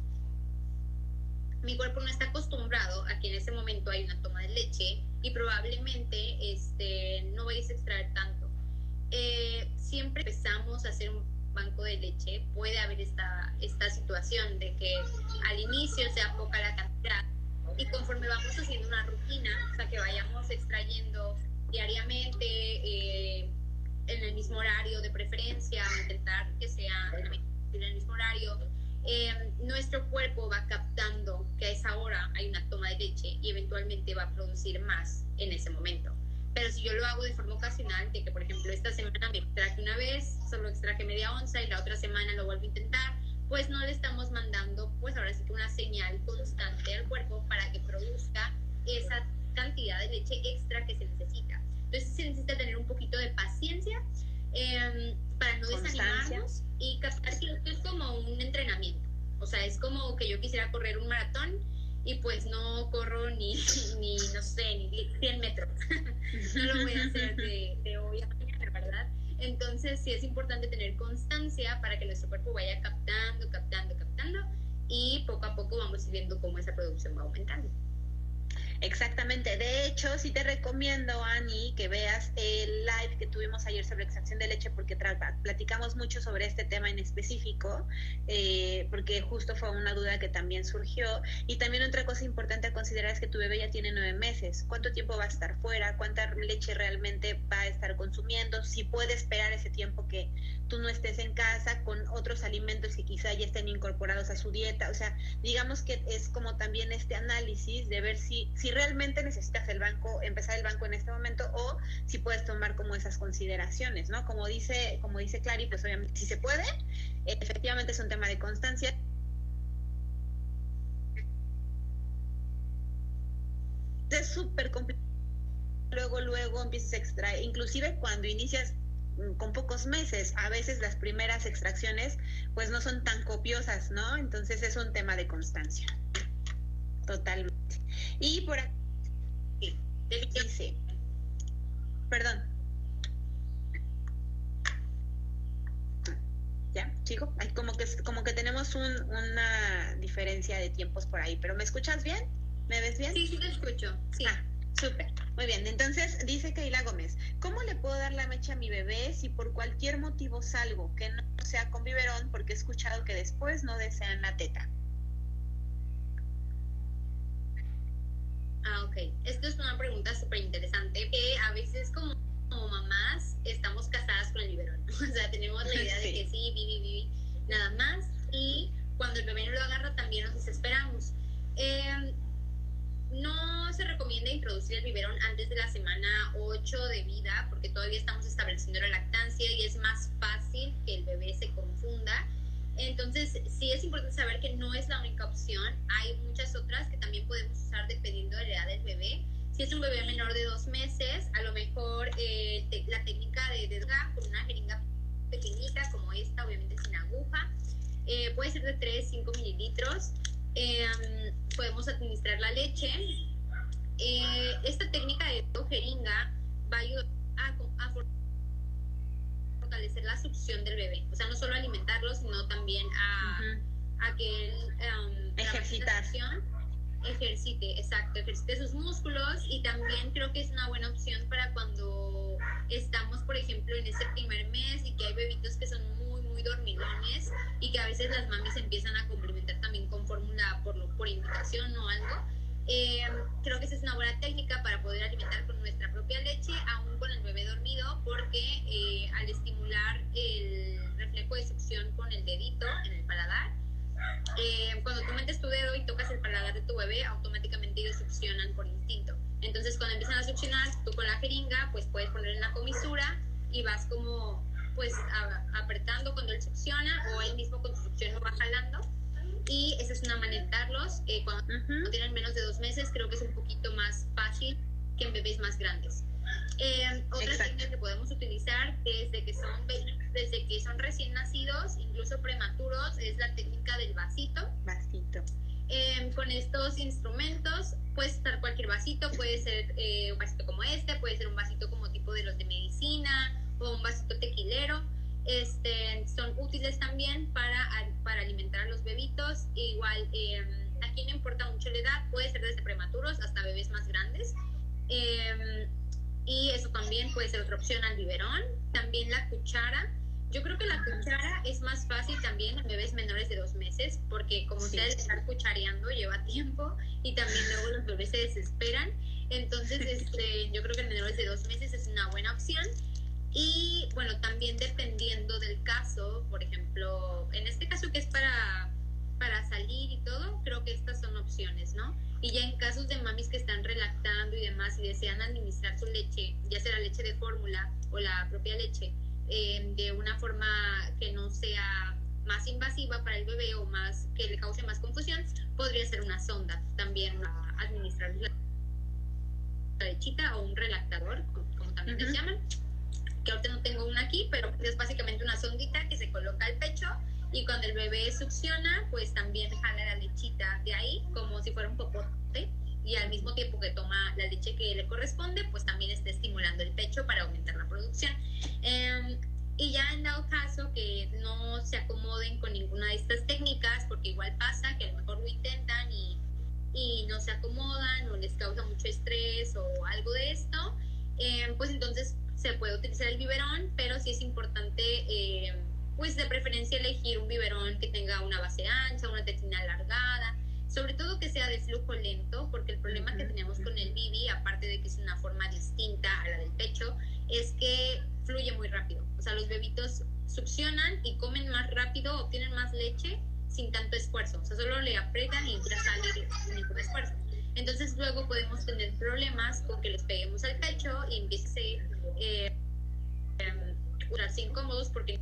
mi cuerpo no está acostumbrado a que en ese momento hay una toma de leche y probablemente este, no vayas a extraer tanto. Eh, siempre empezamos a hacer un banco de leche, puede haber esta, esta situación de que al inicio sea poca la cantidad y conforme vamos haciendo una rutina, o sea, que vayamos extrayendo diariamente eh, en el mismo horario de preferencia, intentar que sea en el mismo horario, eh, nuestro cuerpo va captando que a esa hora hay una toma de leche y eventualmente va a producir más en ese momento. Pero si yo lo hago de forma ocasional, de que por ejemplo esta semana me extraje una vez, solo extraje media onza y la otra semana lo vuelvo a intentar, pues no le estamos mandando, pues ahora sí que una señal constante al cuerpo para que produzca esa cantidad de leche extra que se necesita. Entonces se necesita tener un poquito de paciencia eh, para no desanimarnos y captar que esto es como un entrenamiento. O sea, es como que yo quisiera correr un maratón y pues no corro ni, [laughs] ni no sé, ni 100 metros. [laughs] no lo voy a hacer de, de hoy a mañana, ¿verdad? Entonces sí es importante tener constancia para que nuestro cuerpo vaya captando, captando, captando y poco a poco vamos viendo cómo esa producción va aumentando. Exactamente. De hecho, sí te recomiendo, Ani, que veas el live que tuvimos ayer sobre extracción de leche, porque platicamos mucho sobre este tema en específico, eh, porque justo fue una duda que también surgió. Y también otra cosa importante a considerar es que tu bebé ya tiene nueve meses. ¿Cuánto tiempo va a estar fuera? ¿Cuánta leche realmente va a estar consumiendo? Si puede esperar ese tiempo que tú no estés en casa con otros alimentos que quizá ya estén incorporados a su dieta. O sea, digamos que es como también este análisis de ver si, si realmente necesitas el banco, empezar el banco en este momento o si puedes tomar como esas consideraciones, ¿no? Como dice, como dice Clary, pues obviamente si se puede, efectivamente es un tema de constancia. Es súper complicado. Luego, luego empiezas a extraer, inclusive cuando inicias con pocos meses. A veces las primeras extracciones pues no son tan copiosas, ¿no? Entonces es un tema de constancia. Totalmente. Y por aquí dice, perdón. ¿Ya, chico? Hay como que como que tenemos una diferencia de tiempos por ahí, pero ¿me escuchas bien? ¿Me ves bien? Sí, sí te escucho. Sí. Ah, Súper, muy bien. Entonces dice Keila Gómez, ¿cómo le puedo dar la mecha a mi bebé si por cualquier motivo salgo que no sea con biberón porque he escuchado que después no desean la teta? Ah, ok. Esto es una pregunta súper interesante que a veces como, como, mamás estamos casadas con el biberón. [laughs] O sea, tenemos la idea de que sí, vivi, vivi, nada más. Y cuando el bebé no lo agarra también nos desesperamos. Eh, no se recomienda introducir el biberón antes de la semana 8 de vida porque todavía estamos estableciendo la lactancia y es más fácil que el bebé se confunda. Entonces, sí es importante saber que no es la única opción. Hay muchas otras que también podemos usar dependiendo de la edad del bebé. Si es un bebé menor de dos meses, a lo mejor eh, la técnica de desga con una jeringa pequeñita como esta, obviamente sin aguja, eh, puede ser de 3, 5 mililitros. Em, podemos administrar la leche. Eh, esta técnica de jeringa va a ayudar a, la succión del bebé. O sea, no solo alimentarlo, sino también a, a que él um, ejercitar ejercite, exacto, ejercite sus músculos y también creo que es una buena opción para cuando estamos, por ejemplo, en ese primer mes y que hay bebitos que son muy, muy dormilones y que a veces las mamis empiezan a complementar también con fórmula por, por indicación o algo. Eh, creo que esa es una buena técnica para poder alimentar con nuestra propia leche, aún con el bebé dormido, porque eh, al bebé, automáticamente ellos succionan por instinto. Entonces, cuando empiezan a succionar, tú con la jeringa, pues puedes poner en la comisura y vas como, pues, apretando cuando él succiona o él mismo con su succión lo va jalando. Y esa es una manera de darlos. Eh, cuando tienen menos de dos meses, creo que es un poquito más fácil que en bebés más grandes. Eh, otra técnica que podemos utilizar desde que son desde que son recién nacidos, incluso prematuros, es la técnica del vasito. Vasito. Eh, con estos instrumentos puede estar cualquier vasito, puede ser eh, un vasito como este, puede ser un vasito como tipo de los de medicina o un vasito tequilero. Este, son útiles también para, para alimentar a los bebitos. Igual, eh, aquí no importa mucho la edad, puede ser desde prematuros hasta bebés más grandes. Eh, y eso también puede ser otra opción al biberón. También la cuchara. Yo creo que la cuchara es más fácil también en bebés menores de dos meses, porque como sí. ustedes estar cuchareando lleva tiempo y también luego los bebés se desesperan. Entonces, [laughs] este, yo creo que en menores de dos meses es una buena opción. Y bueno, también dependiendo del caso, por ejemplo, en este caso que es para, para salir y todo, creo que estas son opciones, ¿no? Y ya en casos de mamis que están relactando y demás y desean administrar su leche, ya sea la leche de fórmula o la propia leche, eh, de una forma que no sea más invasiva para el bebé o más que le cause más confusión, podría ser una sonda también administrar la lechita o un relactador, como, también uh -huh. les llaman. Que ahorita no tengo una aquí, pero es básicamente una sondita que se coloca al pecho y cuando el bebé succiona, pues también jala la lechita de ahí como si fuera un popote y al mismo tiempo que toma la leche que le corresponde, pues también está estimulando el pecho para aumentar la producción. Eh, y ya en dado caso que no se acomoden con ninguna de estas técnicas, porque igual pasa que a lo mejor lo intentan y, y no se acomodan o les causa mucho estrés o algo de esto, eh, pues entonces se puede utilizar el biberón, pero sí es importante... Eh, pues de preferencia elegir un biberón que tenga una base ancha, una tetina alargada, sobre todo que sea de flujo lento, porque el problema que tenemos con el bibi, aparte de que es una forma distinta a la del pecho, es que fluye muy rápido. O sea, los bebitos succionan y comen más rápido, obtienen más leche sin tanto esfuerzo. O sea, solo le apretan y ya sale sin ningún esfuerzo. Entonces luego podemos tener problemas con que les peguemos al pecho y empiece eh, eh, curarse incómodos porque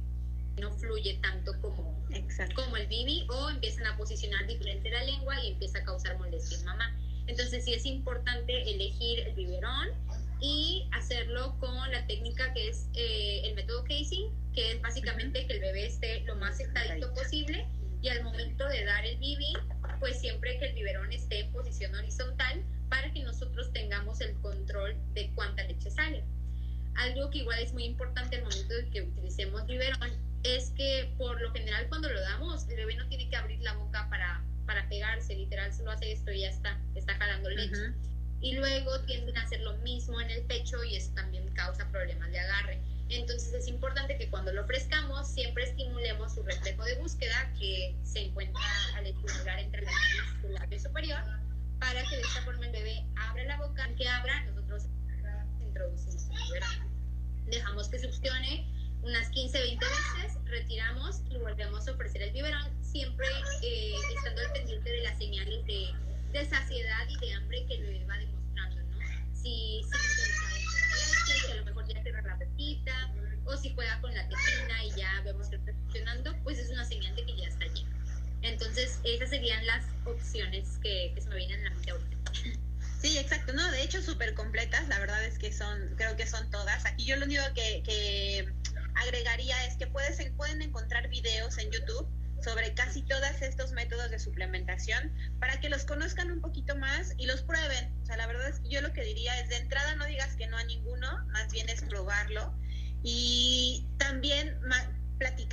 no fluye tanto como, como el bibi o empiezan a posicionar diferente la lengua y empieza a causar molestia en mamá. Entonces sí es importante elegir el biberón y hacerlo con la técnica que es eh, el método casing, que es básicamente que el bebé esté lo más sentadito posible y al momento de dar el bibi, pues siempre que el biberón esté en posición horizontal para que nosotros tengamos el control de cuánta leche sale. Algo que igual es muy importante al momento de que utilicemos biberón es que por lo general cuando lo damos, el bebé no tiene que abrir la boca para, para pegarse, literal, solo hace esto y ya está, está jalando leche. Uh -huh. Y luego tienden a hacer lo mismo en el pecho y eso también causa problemas de agarre. Entonces es importante que cuando lo ofrezcamos siempre estimulemos su reflejo de búsqueda que se encuentra al estimular entre la nariz y el labio superior para que de esta forma el bebé abra la boca, que abra, nosotros introducimos el Dejamos que succione unas 15, 20 veces, retiramos y volvemos a ofrecer el biberón, siempre eh, estando al pendiente de las señales de, de, saciedad y de hambre que el bebé va demostrando, ¿no? Si, si, si a lo mejor ya cierra la boquita, o si juega con la tequina y ya vemos que está funcionando, pues es una señal de que ya está lleno. Entonces, esas serían las opciones que, que se me vienen a la mente ahorita. Sí, exacto, no, de hecho súper completas, la verdad es que son, creo que son todas. Aquí yo lo único que, que agregaría es que puedes, pueden encontrar videos en YouTube sobre casi todos estos métodos de suplementación para que los conozcan un poquito más y los prueben. O sea, la verdad es que yo lo que diría es de entrada no digas que no a ninguno, más bien es probarlo. Y también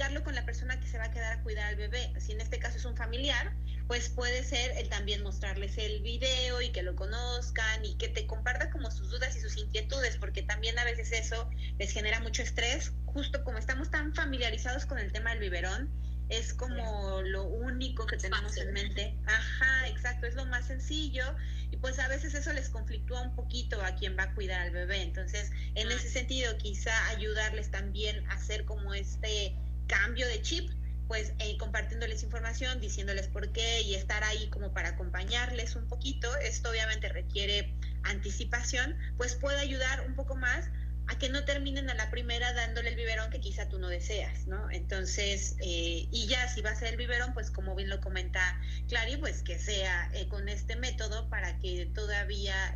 hablarlo con la persona que se va a quedar a cuidar al bebé. Si en este caso es un familiar, pues puede ser el también mostrarles el video y que lo conozcan y que te comparta como sus dudas y sus inquietudes, porque también a veces eso les genera mucho estrés, justo como estamos tan familiarizados con el tema del biberón, es como lo único que tenemos en mente. Ajá, exacto, es lo más sencillo y pues a veces eso les conflictúa un poquito a quien va a cuidar al bebé. Entonces, en ese sentido, quizá ayudarles también a hacer como este cambio de chip pues eh, compartiéndoles información, diciéndoles por qué y estar ahí como para acompañarles un poquito. Esto obviamente requiere anticipación, pues puede ayudar un poco más a que no terminen a la primera dándole el biberón que quizá tú no deseas, ¿no? Entonces, eh, y ya si va a ser el biberón, pues como bien lo comenta Clary, pues que sea eh, con este método para que todavía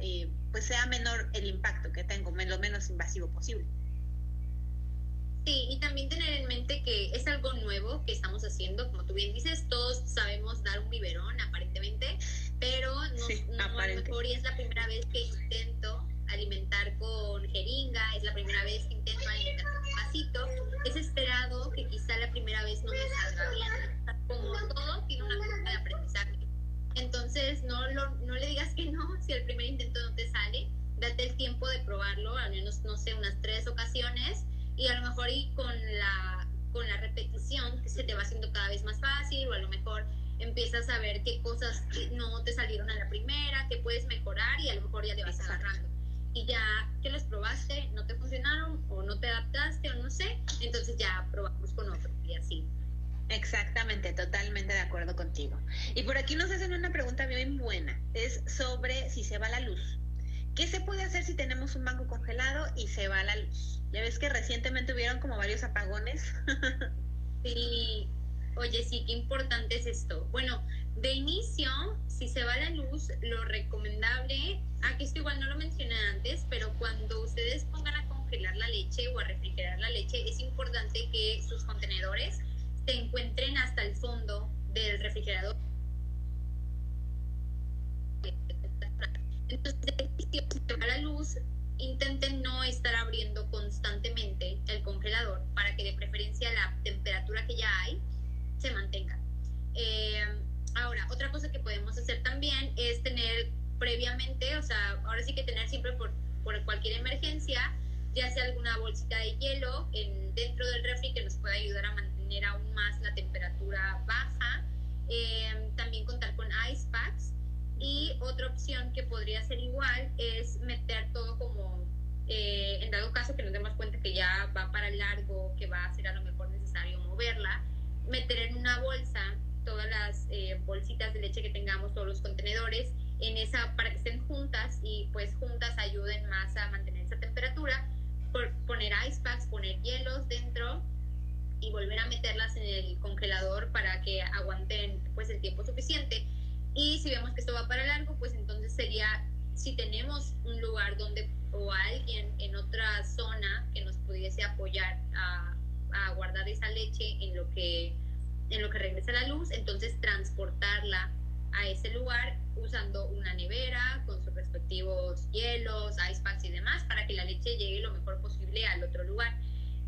pues sea menor el impacto que tengo, lo menos invasivo posible. Sí, y también tener en mente que es algo nuevo que estamos haciendo, como tú bien dices, todos sabemos dar un biberón aparentemente, pero no, no a lo mejor y es la primera vez que intento alimentar con jeringa, es la primera vez que intento alimentar con vasito, es esperado que quizá la primera vez no me salga bien, como todo tiene una curva de aprendizaje. Entonces, no, lo, no le digas que no si el primer intento no te sale, date el tiempo de probarlo, al menos, no sé, unas tres ocasiones y a lo mejor y con la, con la repetición que se te va haciendo cada vez más fácil o a lo mejor empiezas a ver qué cosas no te salieron a la primera, que puedes mejorar y a lo mejor ya te vas agarrando. Y ya que los probaste, no te funcionaron o no te adaptaste o no sé, entonces ya probamos con otro y así. Exactamente, totalmente de acuerdo contigo. Y por aquí nos hacen una pregunta bien buena, es sobre si se va la luz. ¿Qué se puede hacer si tenemos un banco congelado y se va la luz? Ya ves que recientemente hubieron como varios apagones. [laughs] sí, oye, sí, qué importante es esto. Bueno, de inicio, si se va la luz, lo recomendable, aquí esto igual no lo mencioné antes, pero cuando ustedes pongan a congelar la leche o a refrigerar la leche, es importante que sus contenedores se encuentren hasta el fondo del refrigerador. Entonces, si se va la luz, intenten no estar abriendo constantemente el congelador para que de preferencia la temperatura que ya hay se mantenga. Eh, ahora, otra cosa que podemos hacer también es tener previamente, o sea, ahora sí que tener siempre por, por cualquier emergencia, ya sea alguna bolsita de hielo en, dentro del refri que nos pueda ayudar a mantener aún más la temperatura baja. Eh, también contar con ice packs y otra opción que podría ser igual es meter todo como, eh, en dado caso que nos demos cuenta que ya va para largo, que va a ser a lo mejor necesario moverla, meter en una bolsa todas las eh, bolsitas de leche que tengamos, todos los contenedores, en esa para que estén juntas y pues juntas ayuden más a mantener esa temperatura, por poner ice packs, poner hielos dentro y volver a meterlas en el congelador para que aguanten pues el tiempo suficiente. Y si vemos que esto va para largo, pues entonces sería, si tenemos un lugar donde o alguien en otra zona que nos pudiese apoyar a, a guardar esa leche en lo que en lo que regresa la luz, entonces transportarla a ese lugar usando una nevera con sus respectivos hielos, ice packs y demás para que la leche llegue lo mejor posible al otro lugar.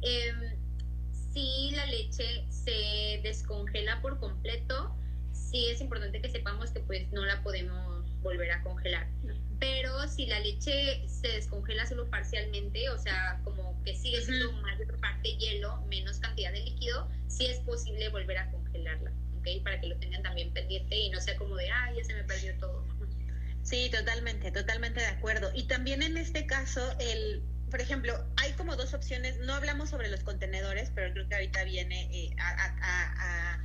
Em, si la leche se descongela por completo, sí es importante que sepamos que pues no la podemos volver a congelar. Pero si la leche se descongela solo parcialmente, o sea, como que sigue siendo mayor parte hielo, menos cantidad de líquido, sí es posible volver a congelarla, ¿ok? Para que lo tengan también pendiente y no sea como de, ah, ya se me perdió todo. Sí, totalmente, totalmente de acuerdo. Y también en este caso, el, por ejemplo, hay como dos opciones, no hablamos sobre los contenedores, pero creo que ahorita viene eh, a, a a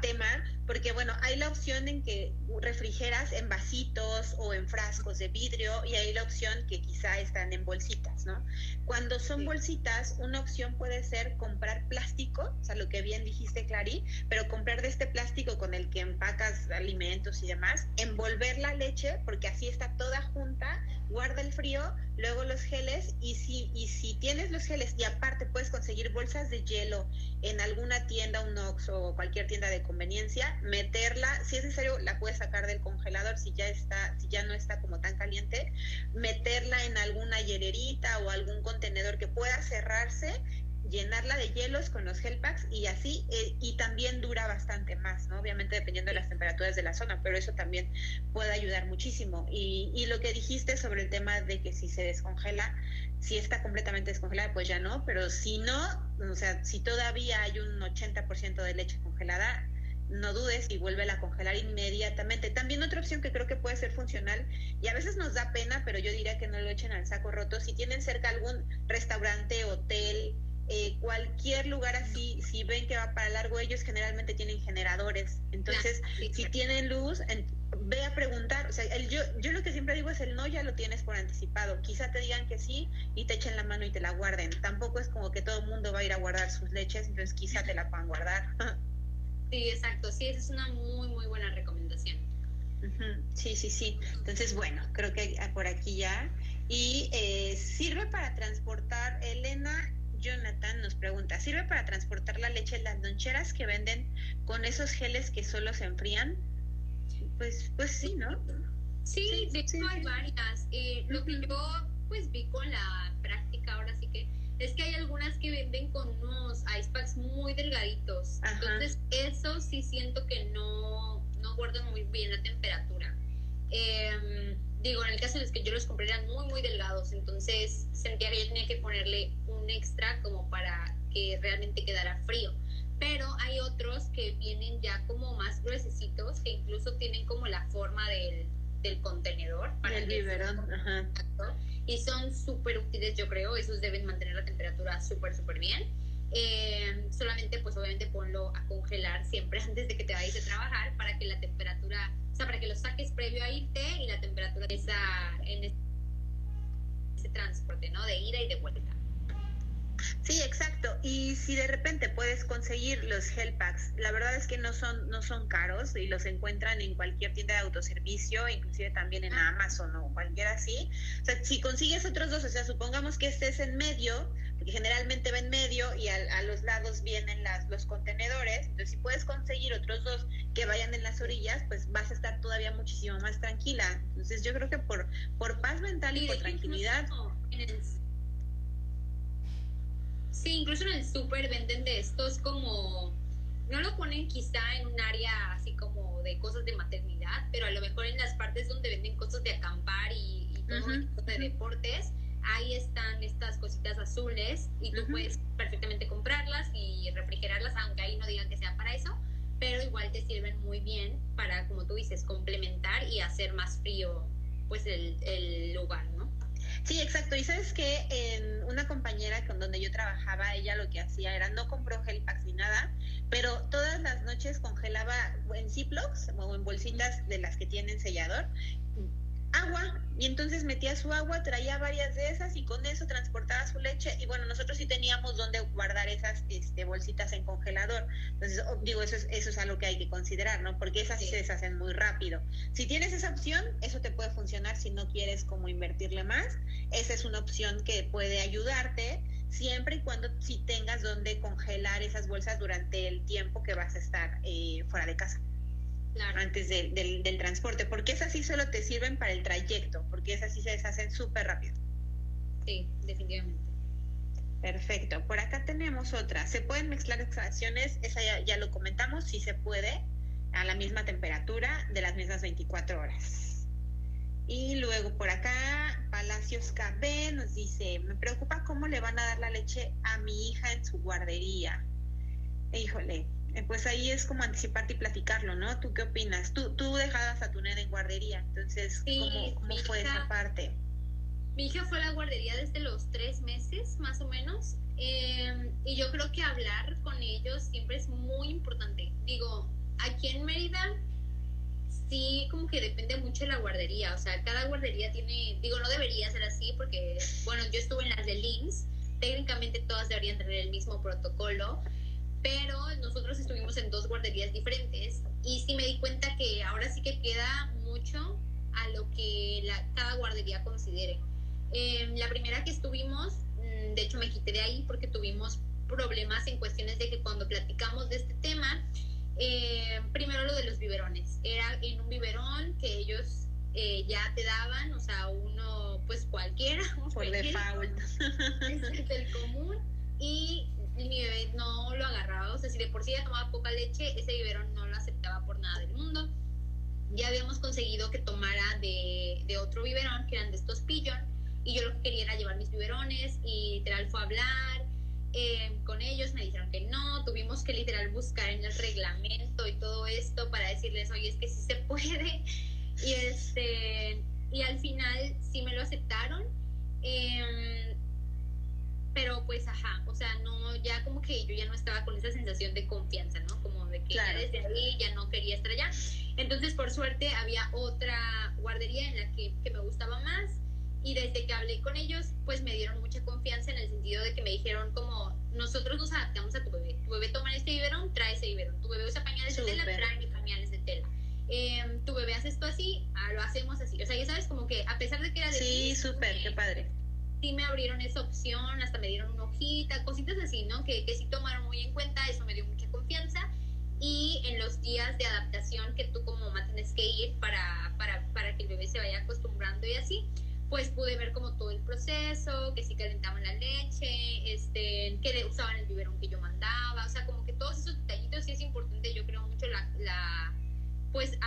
tema, porque bueno, hay la opción en que refrigeras en vasitos o en frascos de vidrio y hay la opción que quizá están en bolsitas, ¿no? Cuando son bolsitas, una opción puede ser comprar plástico, o sea, lo que bien dijiste, Clary, pero comprar de este plástico con el que empacas alimentos y demás, envolver la leche, porque así está toda junta, guarda el frío, luego los geles y si, y si tienes los geles y aparte puedes conseguir bolsas de hielo en alguna tienda, un Ox o cualquier tienda de conveniencia, meterla, si es necesario la puedes sacar del congelador si ya está, si ya no está como tan caliente, meterla en alguna hiererita o algún contenedor que pueda cerrarse llenarla de hielos con los gel packs y así, eh, y también dura bastante más, ¿no? Obviamente dependiendo de las temperaturas de la zona, pero eso también puede ayudar muchísimo. Y, y lo que dijiste sobre el tema de que si se descongela, si está completamente descongelada, pues ya no, pero si no, o sea, si todavía hay un 80% de leche congelada, no dudes y vuelve a congelar inmediatamente. También otra opción que creo que puede ser funcional y a veces nos da pena, pero yo diría que no lo echen al saco roto. Si tienen cerca algún restaurante, hotel, eh, cualquier lugar así, si ven que va para largo, ellos generalmente tienen generadores. Entonces, si tienen luz, ve a preguntar. O sea, el, yo, yo lo que siempre digo es el no ya lo tienes por anticipado. Quizá te digan que sí y te echen la mano y te la guarden. Tampoco es como que todo el mundo va a ir a guardar sus leches, entonces quizá te la puedan guardar. [laughs] Sí, exacto. Sí, esa es una muy, muy buena recomendación. Sí, sí, sí. Entonces, bueno, creo que por aquí ya. Y eh, sirve para transportar, Elena Jonathan nos pregunta, ¿sirve para transportar la leche en las loncheras que venden con esos geles que solo se enfrían? Pues, pues sí, ¿no? Sí, de hecho hay varias. Eh, lo que yo pues vi con la práctica ahora sí que es que hay algunas que venden con unos ice packs muy delgaditos. Entonces, eso sí siento que no, no guardan muy bien la temperatura. Em, digo, en el caso de los que yo los compré eran muy, muy delgados, entonces sentía que yo tenía que ponerle un extra como para que realmente quedara frío. Pero hay otros que vienen ya como más gruesecitos, que incluso tienen como la forma del, del contenedor para el biberón. Y son súper útiles, yo creo. Esos deben mantener la temperatura súper, súper bien. Eh, solamente, pues obviamente ponlo a congelar siempre [laughs] antes de que te vayas a trabajar para que la temperatura, o sea, para que lo saques previo a irte y la temperatura esa en ese transporte, ¿no? De ida y de vuelta. Sí, exacto. Y si de repente puedes conseguir los gel packs, la verdad es que no son, no son caros y los encuentran en cualquier tienda de autoservicio, inclusive también en ah. Amazon o cualquiera así. O sea, si consigues otros dos, o sea, supongamos que estés en medio, porque generalmente va en medio y a, los lados vienen las, los contenedores, entonces si puedes conseguir otros dos que vayan en las orillas, pues vas a estar todavía muchísimo más tranquila. Entonces yo creo que por, por paz mental y, por tranquilidad... Sí, incluso en el súper venden de estos como, no lo ponen quizá en un área así como de cosas de maternidad, pero a lo mejor en las partes donde venden cosas de acampar y, todo de deportes, ahí están estas cositas azules y tú puedes perfectamente comprarlas y refrigerarlas, aunque ahí no digan que sea para eso, pero igual te sirven muy bien para, como tú dices, complementar y hacer más frío pues el, el lugar, ¿no? Sí, exacto. Y sabes que en trabajaba, ella lo que hacía era no compró gel packs ni nada, pero todas las noches congelaba en Ziplocs o en bolsitas de las que tienen sellador agua y entonces metía su agua, traía varias de esas y con eso transportaba su leche y bueno, nosotros sí teníamos donde guardar esas este, bolsitas en congelador. Entonces, oh, digo, eso es, eso es algo que hay que considerar, ¿no? Porque esas sí. se deshacen muy rápido. Si tienes esa opción, eso te puede funcionar si no quieres como invertirle más. Esa es una opción que puede ayudarte siempre y cuando si tengas donde congelar esas bolsas durante el tiempo que vas a estar eh, fuera de casa antes del, del, transporte, porque esas sí solo te sirven para el trayecto, porque esas sí se deshacen súper rápido. Sí, definitivamente. Perfecto. Por acá tenemos otra. ¿Se pueden mezclar extracciones? Esa ya, ya, lo comentamos, sí se puede, a la misma temperatura de las mismas 24 horas. Y luego por acá, Palacios KB nos dice, me preocupa cómo le van a dar la leche a mi hija en su guardería. Híjole, pues ahí es como anticiparte y platicarlo, ¿no? ¿Tú qué opinas? Tú, tú dejabas a tu nena en guardería, entonces, ¿cómo, fue esa parte? Mi hija fue a la guardería desde los tres meses, más o menos, em, y yo creo que hablar con ellos siempre es muy importante. Digo, aquí en Mérida sí como que depende mucho de la guardería, o sea, cada guardería tiene, digo, no debería ser así porque, bueno, yo estuve en las de LINS, técnicamente todas deberían tener el mismo protocolo, pero nosotros estuvimos en dos guarderías diferentes y sí me di cuenta que ahora sí que queda mucho a lo que la, cada guardería considere. Eh, la primera que estuvimos, mm, de hecho me quité de ahí porque tuvimos problemas en cuestiones de que cuando platicamos de este tema, eh, primero lo de los biberones, era en un biberón que ellos eh, ya te daban, o sea, uno pues cualquiera, [laughs] por default, [laughs] es el común. Y si de por sí ya tomaba poca leche, ese biberón no lo aceptaba por nada del mundo. Ya habíamos conseguido que tomara de, de otro biberón, que eran de estos pillon, y yo lo que quería era llevar mis biberones y literal fue a hablar eh, con ellos, me dijeron que no, tuvimos que literal buscar en el reglamento y todo esto para decirles, oye, es que sí se puede. [laughs] Y, este, y al final sí me lo aceptaron. Em, pero pues ajá, o sea, no, ya como que yo ya no estaba con esa sensación de confianza, ¿no? Como de que ya desde ahí ya no quería estar allá. Entonces, por suerte, había otra guardería en la que, que me gustaba más y desde que hablé con ellos, pues me dieron mucha confianza en el sentido de que me dijeron como, nosotros nos adaptamos a tu bebé. Tu bebé toma este biberón, trae ese biberón. Tu bebé usa pañales de tela, trae pañales de tela. Eh, tu bebé hace esto así, ah, lo hacemos así. O sea, ya sabes, como que a pesar de que era de... Sí, súper, qué padre. Sí me abrieron esa opción, hasta me dieron una hojita, cositas así, ¿no? Que, que sí tomaron muy en cuenta, eso me dio mucha confianza. Y en los días de adaptación que tú como mamá tienes que ir para, para, para que el bebé se vaya acostumbrando y así, pues pude ver como todo el proceso, que si calentaban la leche, este, que usaban el biberón que yo mandaba, o sea, como que todos esos detallitos sí es importante, yo creo mucho la, la pues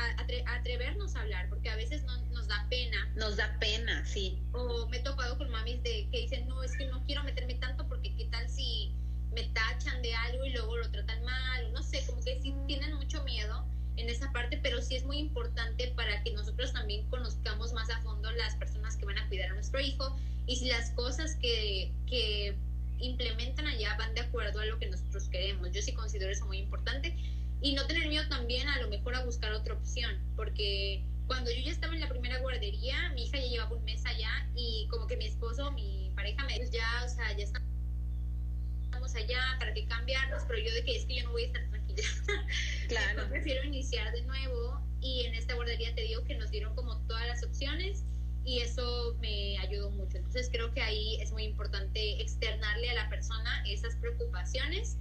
atrevernos a hablar, porque a veces no, nos da pena. Nos da pena, sí. O me he topado con mamis de que dicen, no, es que no quiero meterme tanto porque qué tal si me tachan de algo y luego lo tratan mal, o no sé, como que sí tienen mucho miedo en esa parte, pero sí es muy importante para que nosotros también conozcamos más a fondo las personas que van a cuidar a nuestro hijo y si las cosas que, que implementan allá van de acuerdo a lo que nosotros queremos. Yo sí considero eso muy importante y no tener miedo también a lo mejor a buscar otra opción, porque cuando yo ya estaba en la primera guardería, mi hija ya llevaba un mes allá y como que mi esposo, mi pareja me dijo, ya, o sea, ya estamos allá, ¿para qué cambiarnos? Pero yo de que es que yo no voy a estar tranquila. [laughs] Claro. prefiero iniciar de nuevo y en esta guardería te digo que nos dieron como todas las opciones y eso me ayudó mucho. Entonces creo que ahí es muy importante externarle a la persona esas preocupaciones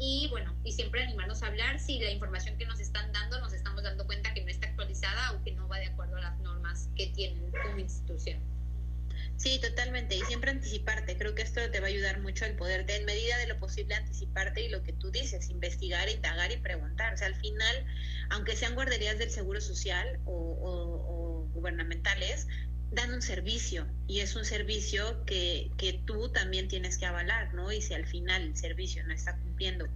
y bueno, y siempre animarnos a hablar si la información que nos están dando nos estamos dando cuenta que no está actualizada o que no va de acuerdo a las normas que tienen como institución. Sí, totalmente. Y siempre anticiparte. Creo que esto te va a ayudar mucho el poder de, en medida de lo posible, anticiparte y lo que tú dices, investigar, indagar y preguntar. O sea, al final, aunque sean guarderías del Seguro Social o, o gubernamentales, dan un servicio y es un servicio que, que tú también tienes que avalar, ¿no? Y si al final el servicio no está cumpliendo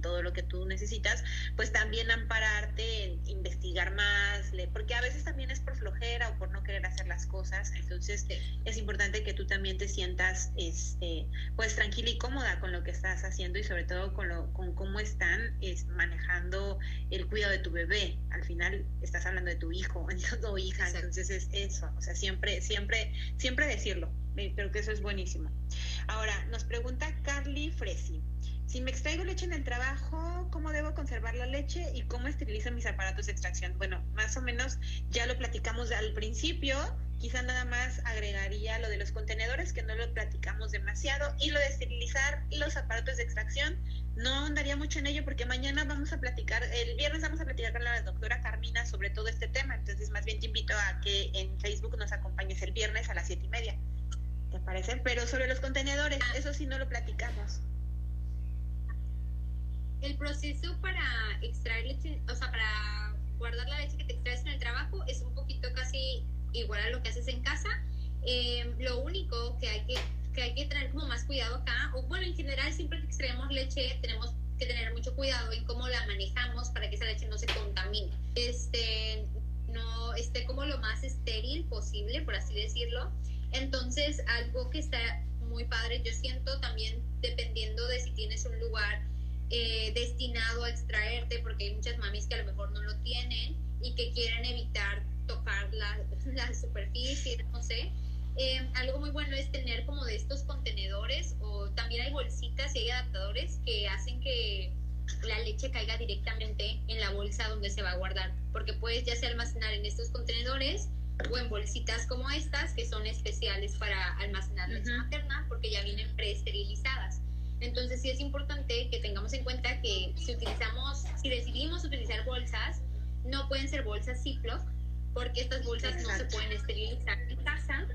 todo lo que tú necesitas, pues también ampararte, investigar más, porque a veces también es por flojera o por no querer hacer las cosas, entonces es importante que tú también te sientas este, pues tranquila y cómoda con lo que estás haciendo y sobre todo con, lo, con cómo están es, manejando el cuidado de tu bebé. Al final estás hablando de tu hijo [laughs] o hija, entonces es eso, o sea, siempre, siempre, siempre decirlo. Creo que eso es buenísimo. Ahora, nos pregunta Carly Fresi. Si me extraigo leche en el trabajo, ¿cómo debo conservar la leche y cómo esterilizo mis aparatos de extracción? Bueno, más o menos ya lo platicamos al principio, quizá nada más agregaría lo de los contenedores, que no lo platicamos demasiado, y lo de esterilizar los aparatos de extracción. No andaría mucho en ello porque mañana vamos a platicar, el viernes vamos a platicar con la doctora Carmina sobre todo este tema, entonces más bien te invito a que en Facebook nos acompañes el viernes a las siete y media. ¿Te parece? Pero sobre los contenedores, eso sí no lo platicamos. El proceso para extraer leche, o sea, para guardar la leche que te extraes en el trabajo es un poquito casi igual a lo que haces en casa. Eh, lo único que hay que, que hay que tener como más cuidado acá, o bueno, en general siempre que extraemos leche tenemos que tener mucho cuidado en cómo la manejamos para que esa leche no se contamine. Este, no esté como lo más estéril posible, por así decirlo. Entonces, algo que está muy padre, yo siento también dependiendo de si tienes un lugar eh, destinado a extraerte, porque hay muchas mamis que a lo mejor no lo tienen y que quieren evitar tocar la, [laughs] la superficie, no sé. Eh, algo muy bueno es tener como de estos contenedores o también hay bolsitas y hay adaptadores que hacen que la leche caiga directamente en la bolsa donde se va a guardar, porque puedes ya sea almacenar en estos contenedores o en bolsitas como estas que son especiales para almacenar leche materna porque ya vienen preesterilizadas. Entonces sí es importante que tengamos en cuenta que si utilizamos, si decidimos utilizar bolsas, no pueden ser bolsas Ziploc, porque estas bolsas no se pueden esterilizar en casa.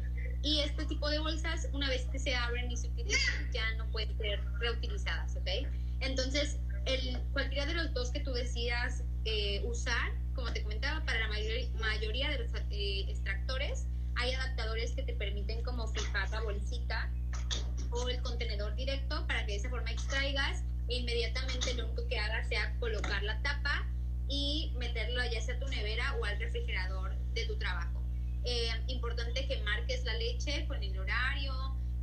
Y este tipo de bolsas, una vez que se abren y se utilizan, ya no pueden ser reutilizadas, ¿ok? Entonces, el, cualquiera de los dos que tú decidas eh, usar, como te comentaba, para la mayoría de los eh, extractores hay adaptadores que te permiten como fijar la bolsita o el contenedor directo para que de esa forma extraigas e inmediatamente lo único que hagas sea colocar la tapa y meterlo ya sea a tu nevera o al refrigerador de tu trabajo. Eh, importante que marques la leche con el horario,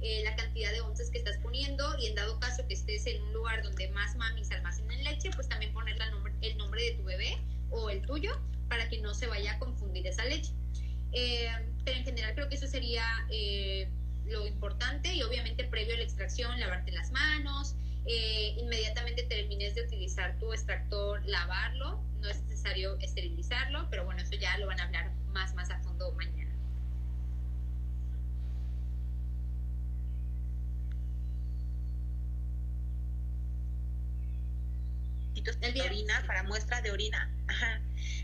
eh, la cantidad de onzas que estás poniendo y en dado caso que estés en un lugar donde más mamis almacenan leche, pues también poner el nombre de tu bebé o el tuyo para que no se vaya a confundir esa leche. Eh, pero en general creo que eso sería lo importante y obviamente previo a la extracción lavarte las manos, inmediatamente termines de utilizar tu extractor, lavarlo, no es necesario esterilizarlo, pero bueno, eso ya lo van a hablar más, más a fondo mañana. de orina, para muestra de orina.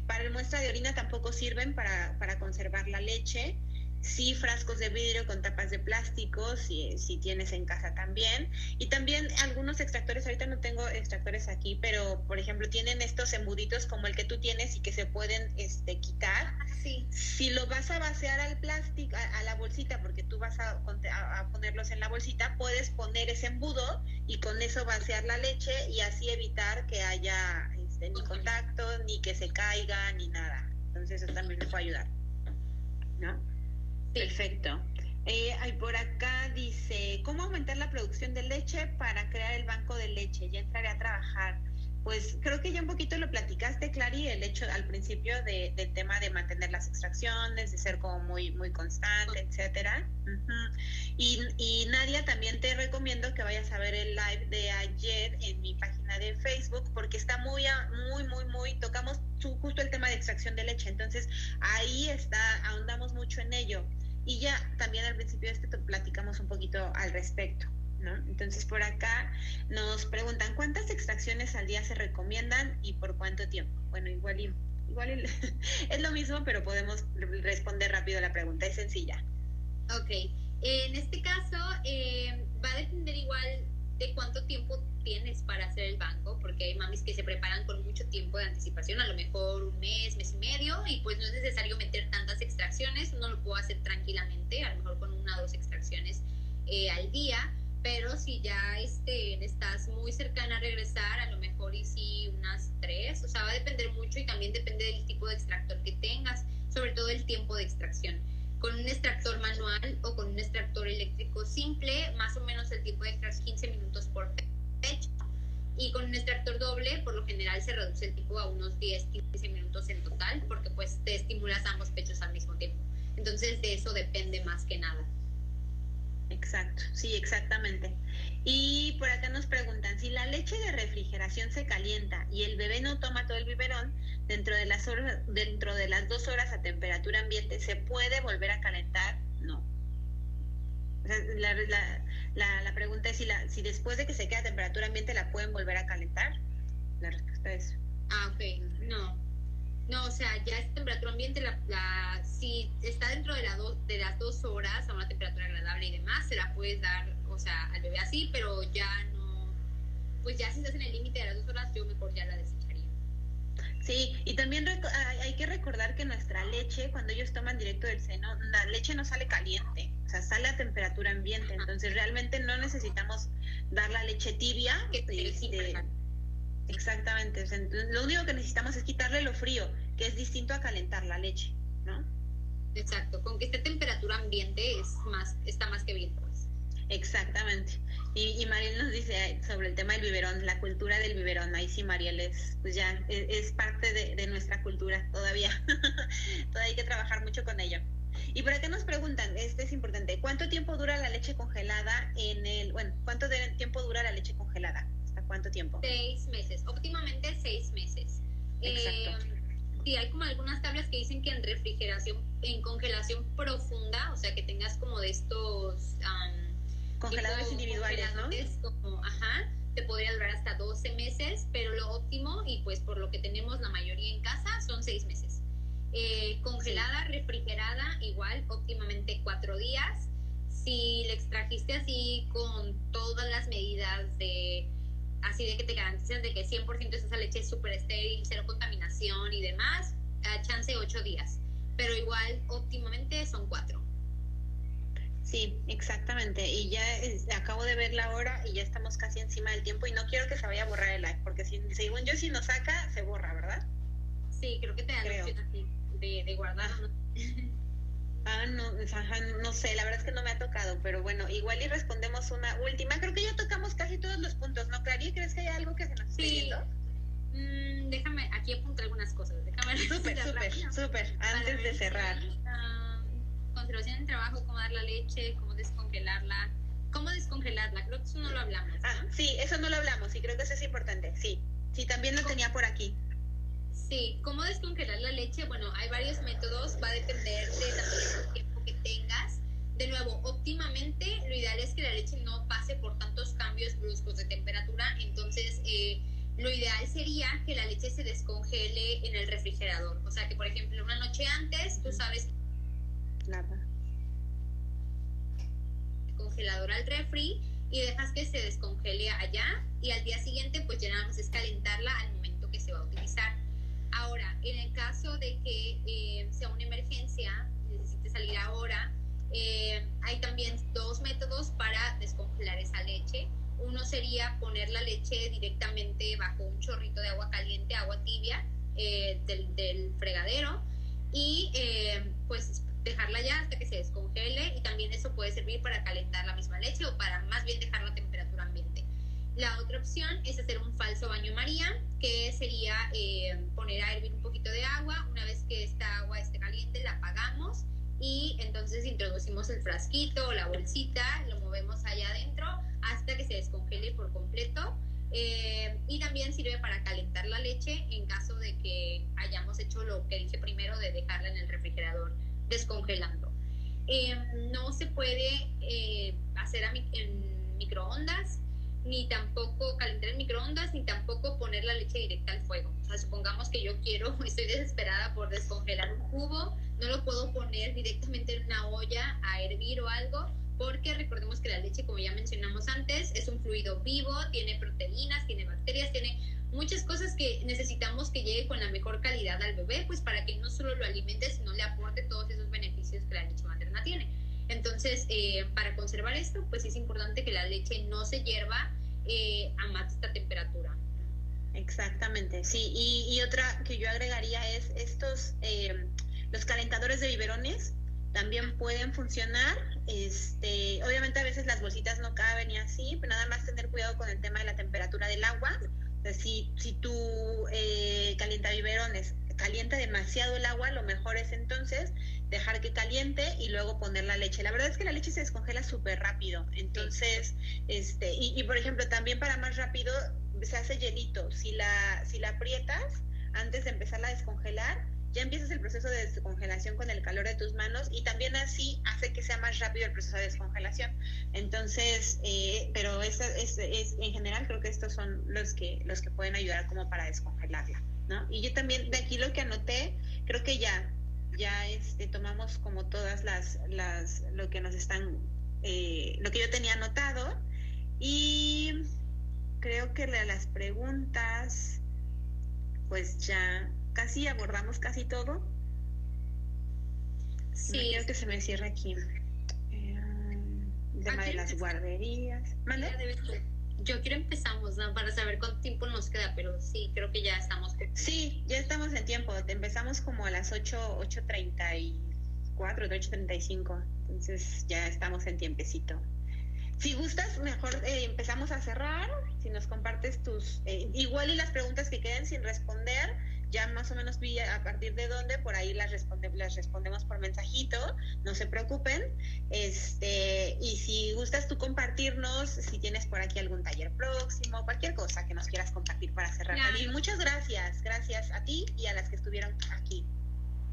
Para muestra de orina tampoco sirven para, para conservar la leche sí frascos de vidrio con tapas de plástico, si, si tienes en casa también. Y también algunos extractores, ahorita no tengo extractores aquí, pero por ejemplo tienen estos embuditos como el que tú tienes y que se pueden este, quitar. Ah, sí. Si lo vas a vaciar al plástico, a, la bolsita, porque tú vas a, a, ponerlos en la bolsita, puedes poner ese embudo y con eso vaciar la leche y así evitar que haya este, ni contacto, ni que se caiga, ni nada. Entonces eso también me puede ayudar. ¿No? Perfecto. Eh, por acá dice, ¿cómo aumentar la producción de leche para crear el banco de leche? Ya entraré a trabajar. Pues creo que ya un poquito lo platicaste, Clary, el hecho al principio de, del tema de mantener las extracciones, de ser como muy, muy constante, etcétera. y, y, Nadia, también te recomiendo que vayas a ver el live de ayer en mi página de Facebook, porque está muy, muy, muy, muy, tocamos justo el tema de extracción de leche. Entonces, ahí está, ahondamos mucho en ello. Y ya también al principio de este platicamos un poquito al respecto. ¿no? Entonces por acá nos preguntan cuántas extracciones al día se recomiendan y por cuánto tiempo. Bueno, igual, igual [laughs] es lo mismo, pero podemos responder rápido la pregunta, es sencilla. Ok, en este caso eh, va a depender igual de cuánto tiempo tienes para hacer el banco, porque hay mamis que se preparan con mucho tiempo de anticipación, a lo mejor un mes, mes y medio, y pues no es necesario meter tantas extracciones, uno lo puedo hacer tranquilamente, a lo mejor con una o dos extracciones eh, al día, pero si ya este, estás muy cercana a regresar, a lo mejor y sí unas tres, o sea, va a depender mucho y también depende del tipo de extractor que tengas, sobre todo el tiempo de extracción con un extractor manual o con un extractor eléctrico simple, más o menos el tiempo de extracción 15 minutos por fecha. Y con un extractor doble, por lo general se reduce el tiempo a unos 10, 15 minutos en total, porque pues te estimulas ambos pechos al mismo tiempo. Entonces de eso depende más que nada. Exacto, sí, exactamente. Y por acá nos preguntan, si la leche de refrigeración se calienta y el bebé no toma todo el biberón, dentro de las, horas, dentro de las dos horas a temperatura ambiente, ¿se puede volver a calentar? No. La, la, la, pregunta es si, la, si después de que se queda a temperatura ambiente la pueden volver a calentar. La respuesta es... Ah, ok, no. No, o sea, ya es temperatura ambiente, la, la, si está dentro de, la de las dos horas a una temperatura agradable y demás, se la puedes dar, o sea, al bebé así, pero ya no, pues ya si estás en el límite de las dos horas, yo mejor ya la desecharía. Sí, y también hay que recordar que nuestra leche, cuando ellos toman directo del seno, la leche no sale caliente, o sea, sale a temperatura ambiente, entonces realmente no necesitamos dar la leche tibia. Que este, Exactamente. lo único que necesitamos es quitarle lo frío, que es distinto a calentar la leche, ¿no? Exacto. Con que esté temperatura ambiente es más, está más que bien, pues. Exactamente. Y, y Mariel nos dice sobre el tema del biberón, la cultura del biberón. Ahí sí, Mariel, es, pues ya, es, parte de, nuestra cultura todavía. [laughs] todavía hay que trabajar mucho con ello. Y por acá nos preguntan, este es importante, ¿cuánto tiempo dura la leche congelada en el, bueno, cuánto tiempo dura la leche congelada? Cuánto tiempo? Seis meses, óptimamente seis meses. Exacto. Eh, sí, hay como algunas tablas que dicen que en refrigeración, en congelación profunda, o sea, que tengas como de estos... congeladores individuales, ¿no? Como, ajá, te podría durar hasta 12 meses, pero lo óptimo, y pues por lo que tenemos la mayoría en casa, son seis meses. Eh, congelada, refrigerada, igual, óptimamente cuatro días. Si le extrajiste así con todas las medidas de así de que te garantizas de que 100% esa leche es súper estéril, cero contaminación y demás, a chance 8 días. Pero igual, óptimamente son 4. Sí, exactamente. Y ya acabo de ver la hora y ya estamos casi encima del tiempo y no quiero que se vaya a borrar el live, porque si, según yo si nos saca, se borra, ¿verdad? Sí, creo que te da la opción así de, de guardar. [laughs] Ah, no, no sé, la verdad es que no me ha tocado, pero bueno, igual y respondemos una última. Creo que ya tocamos casi todos los puntos, ¿no, Clary? ¿Crees que hay algo que se nos esté sí. Mm, déjame, aquí apunto algunas cosas. Déjame súper, súper, súper, antes de cerrar. Uh, conservación en trabajo, cómo dar la leche, cómo descongelarla. ¿Cómo descongelarla? Creo que eso no lo hablamos. Ah, sí, eso no lo hablamos y creo que eso es importante, sí. Sí, también lo tenía por aquí. Sí, ¿cómo descongelar la leche? Bueno, hay varios métodos, va a depender del tiempo que tengas. De nuevo, óptimamente, lo ideal es que la leche no pase por tantos cambios bruscos de temperatura, entonces eh, lo ideal sería que la leche se descongele en el refrigerador. O sea, que por ejemplo, una noche antes, tú sabes... Nada. Congelador al refri y dejas que se descongele allá y al día siguiente pues ya nada más es calentarla al momento que se va a utilizar. Ahora, en el caso de que eh, sea una emergencia, necesite salir ahora, eh, hay también dos métodos para descongelar esa leche. Uno sería poner la leche directamente bajo un chorrito de agua caliente, agua tibia eh, del, fregadero y pues dejarla ya hasta que se descongele y también eso puede servir para calentar la misma leche o para más bien dejarla a temperatura ambiente. La otra opción es hacer un falso baño María, que sería eh, poner a hervir un poquito de agua. Una vez que esta agua esté caliente, la apagamos y entonces introducimos el frasquito o la bolsita, lo movemos allá adentro hasta que se descongele por completo. Eh, y también sirve para calentar la leche en caso de que hayamos hecho lo que dije primero de dejarla en el refrigerador descongelando. Eh, no se puede hacer en microondas ni tampoco calentar el microondas, ni tampoco poner la leche directa al fuego. O sea, supongamos que yo quiero, [laughs] estoy desesperada por descongelar un jugo, no lo puedo poner directamente en una olla a hervir o algo, porque recordemos que la leche, como ya mencionamos antes, es un fluido vivo, tiene proteínas, tiene bacterias, tiene muchas cosas que necesitamos que llegue con la mejor calidad al bebé, pues para que no solo lo alimente, sino le aporte todos esos beneficios que la leche materna tiene. Entonces, eh, para conservar esto, pues es importante que la leche no se hierva eh, a más esta temperatura. Exactamente, sí. Y, otra que yo agregaría es estos, eh, los calentadores de biberones también pueden funcionar. Este, obviamente a veces las bolsitas no caben y así, pero nada más tener cuidado con el tema de la temperatura del agua. si, si tu eh, calienta biberones calienta demasiado el agua, lo mejor es entonces dejar que caliente y luego poner la leche. La verdad es que la leche se descongela súper rápido. Entonces, este, y, por ejemplo, también para más rápido se hace hielito. Si la, si la aprietas antes de empezarla a descongelar, ya empiezas el proceso de descongelación con el calor de tus manos y también así hace que sea más rápido el proceso de descongelación. Entonces, eh, pero es, es, es, en general creo que estos son los que, los que pueden ayudar como para descongelarla. ¿No? Y yo también de aquí lo que anoté, creo que ya ya este, tomamos como todas las, las, lo que nos están, eh, lo que yo tenía anotado. Y creo que las preguntas, pues ya casi abordamos casi todo. Sí. Quiero que se me cierre aquí. Eh, el tema de las guarderías. ¿Vale? Yo quiero empezamos ¿no? para saber cuánto tiempo nos queda, pero sí, creo que ya estamos. Sí, ya estamos en tiempo. Empezamos como a las 8, 8.34, 8.35. Entonces ya estamos en tiempecito. Si gustas, mejor eh, empezamos a cerrar. Si nos compartes tus... Eh, igual y las preguntas que queden sin responder ya más o menos vi a partir de dónde, por ahí las, responde, las respondemos por mensajito, no se preocupen. Este, y si gustas tú compartirnos, si tienes por aquí algún taller próximo, cualquier cosa que nos quieras compartir para cerrar. Y muchas gracias, gracias a ti y a las que estuvieron aquí.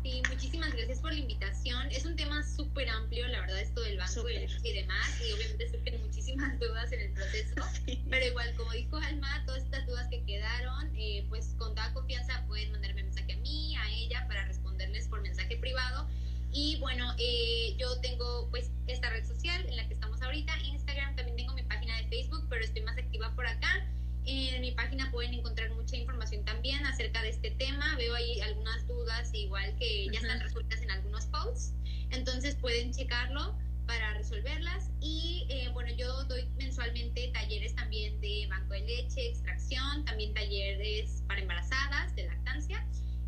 Sí, muchísimas gracias por la invitación. Es un tema súper amplio, la verdad, esto del banco y demás, y obviamente surgen muchísimas [laughs] dudas en el proceso, [laughs] pero igual, como dijo Alma, todas estas dudas que quedaron, eh, pues con toda confianza pueden mandarme mensaje a mí, a ella, para responderles por mensaje privado. Y bueno, eh, yo tengo pues esta red social en la que estamos ahorita, Instagram, también tengo mi página de Facebook, pero estoy más activa por acá. En mi página pueden encontrar mucha información también acerca de este tema. Veo ahí algunas dudas, igual que ya están resueltas en algunos posts. Entonces pueden checarlo para resolverlas. Y eh, bueno, yo doy mensualmente talleres también de banco de leche, extracción, también talleres para embarazadas, de lactancia.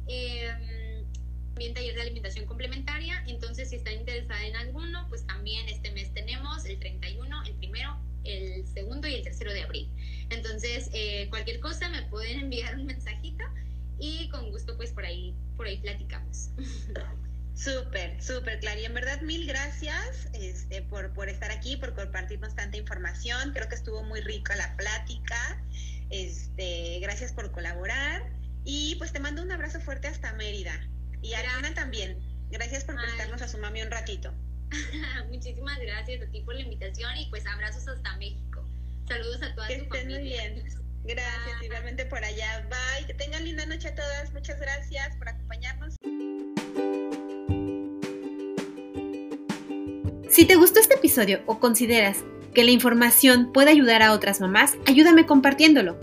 Em, también taller de alimentación complementaria. Entonces, si están interesada en alguno, pues también este mes tenemos el 31, el primero, el segundo y el tercero de abril. Entonces, eh, cualquier cosa me pueden enviar un mensajito y con gusto pues por ahí, por ahí platicamos. [laughs] Súper, súper, Clary. En verdad, mil gracias este, por, por estar aquí, por compartirnos tanta información. Creo que estuvo muy rica la plática. Este, gracias por colaborar. Y pues te mando un abrazo fuerte hasta Mérida. Y a Ana también. Gracias por prestarnos a su mami un ratito. [laughs] Muchísimas gracias a ti por la invitación y pues abrazos hasta México. Saludos a todas que estén muy bien. Gracias, igualmente por allá. Bye. Que tengan linda noche a todas. Muchas gracias por acompañarnos. Si te gustó este episodio o consideras que la información puede ayudar a otras mamás, ayúdame compartiéndolo.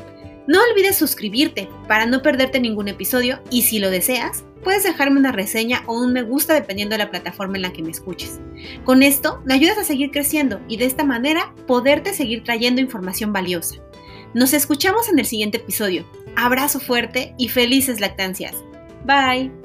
No olvides suscribirte para no perderte ningún episodio y si lo deseas, puedes dejarme una reseña o un me gusta dependiendo de la plataforma en la que me escuches. Con esto me ayudas a seguir creciendo y de esta manera poderte seguir trayendo información valiosa. Nos escuchamos en el siguiente episodio. Abrazo fuerte y felices lactancias. Bye.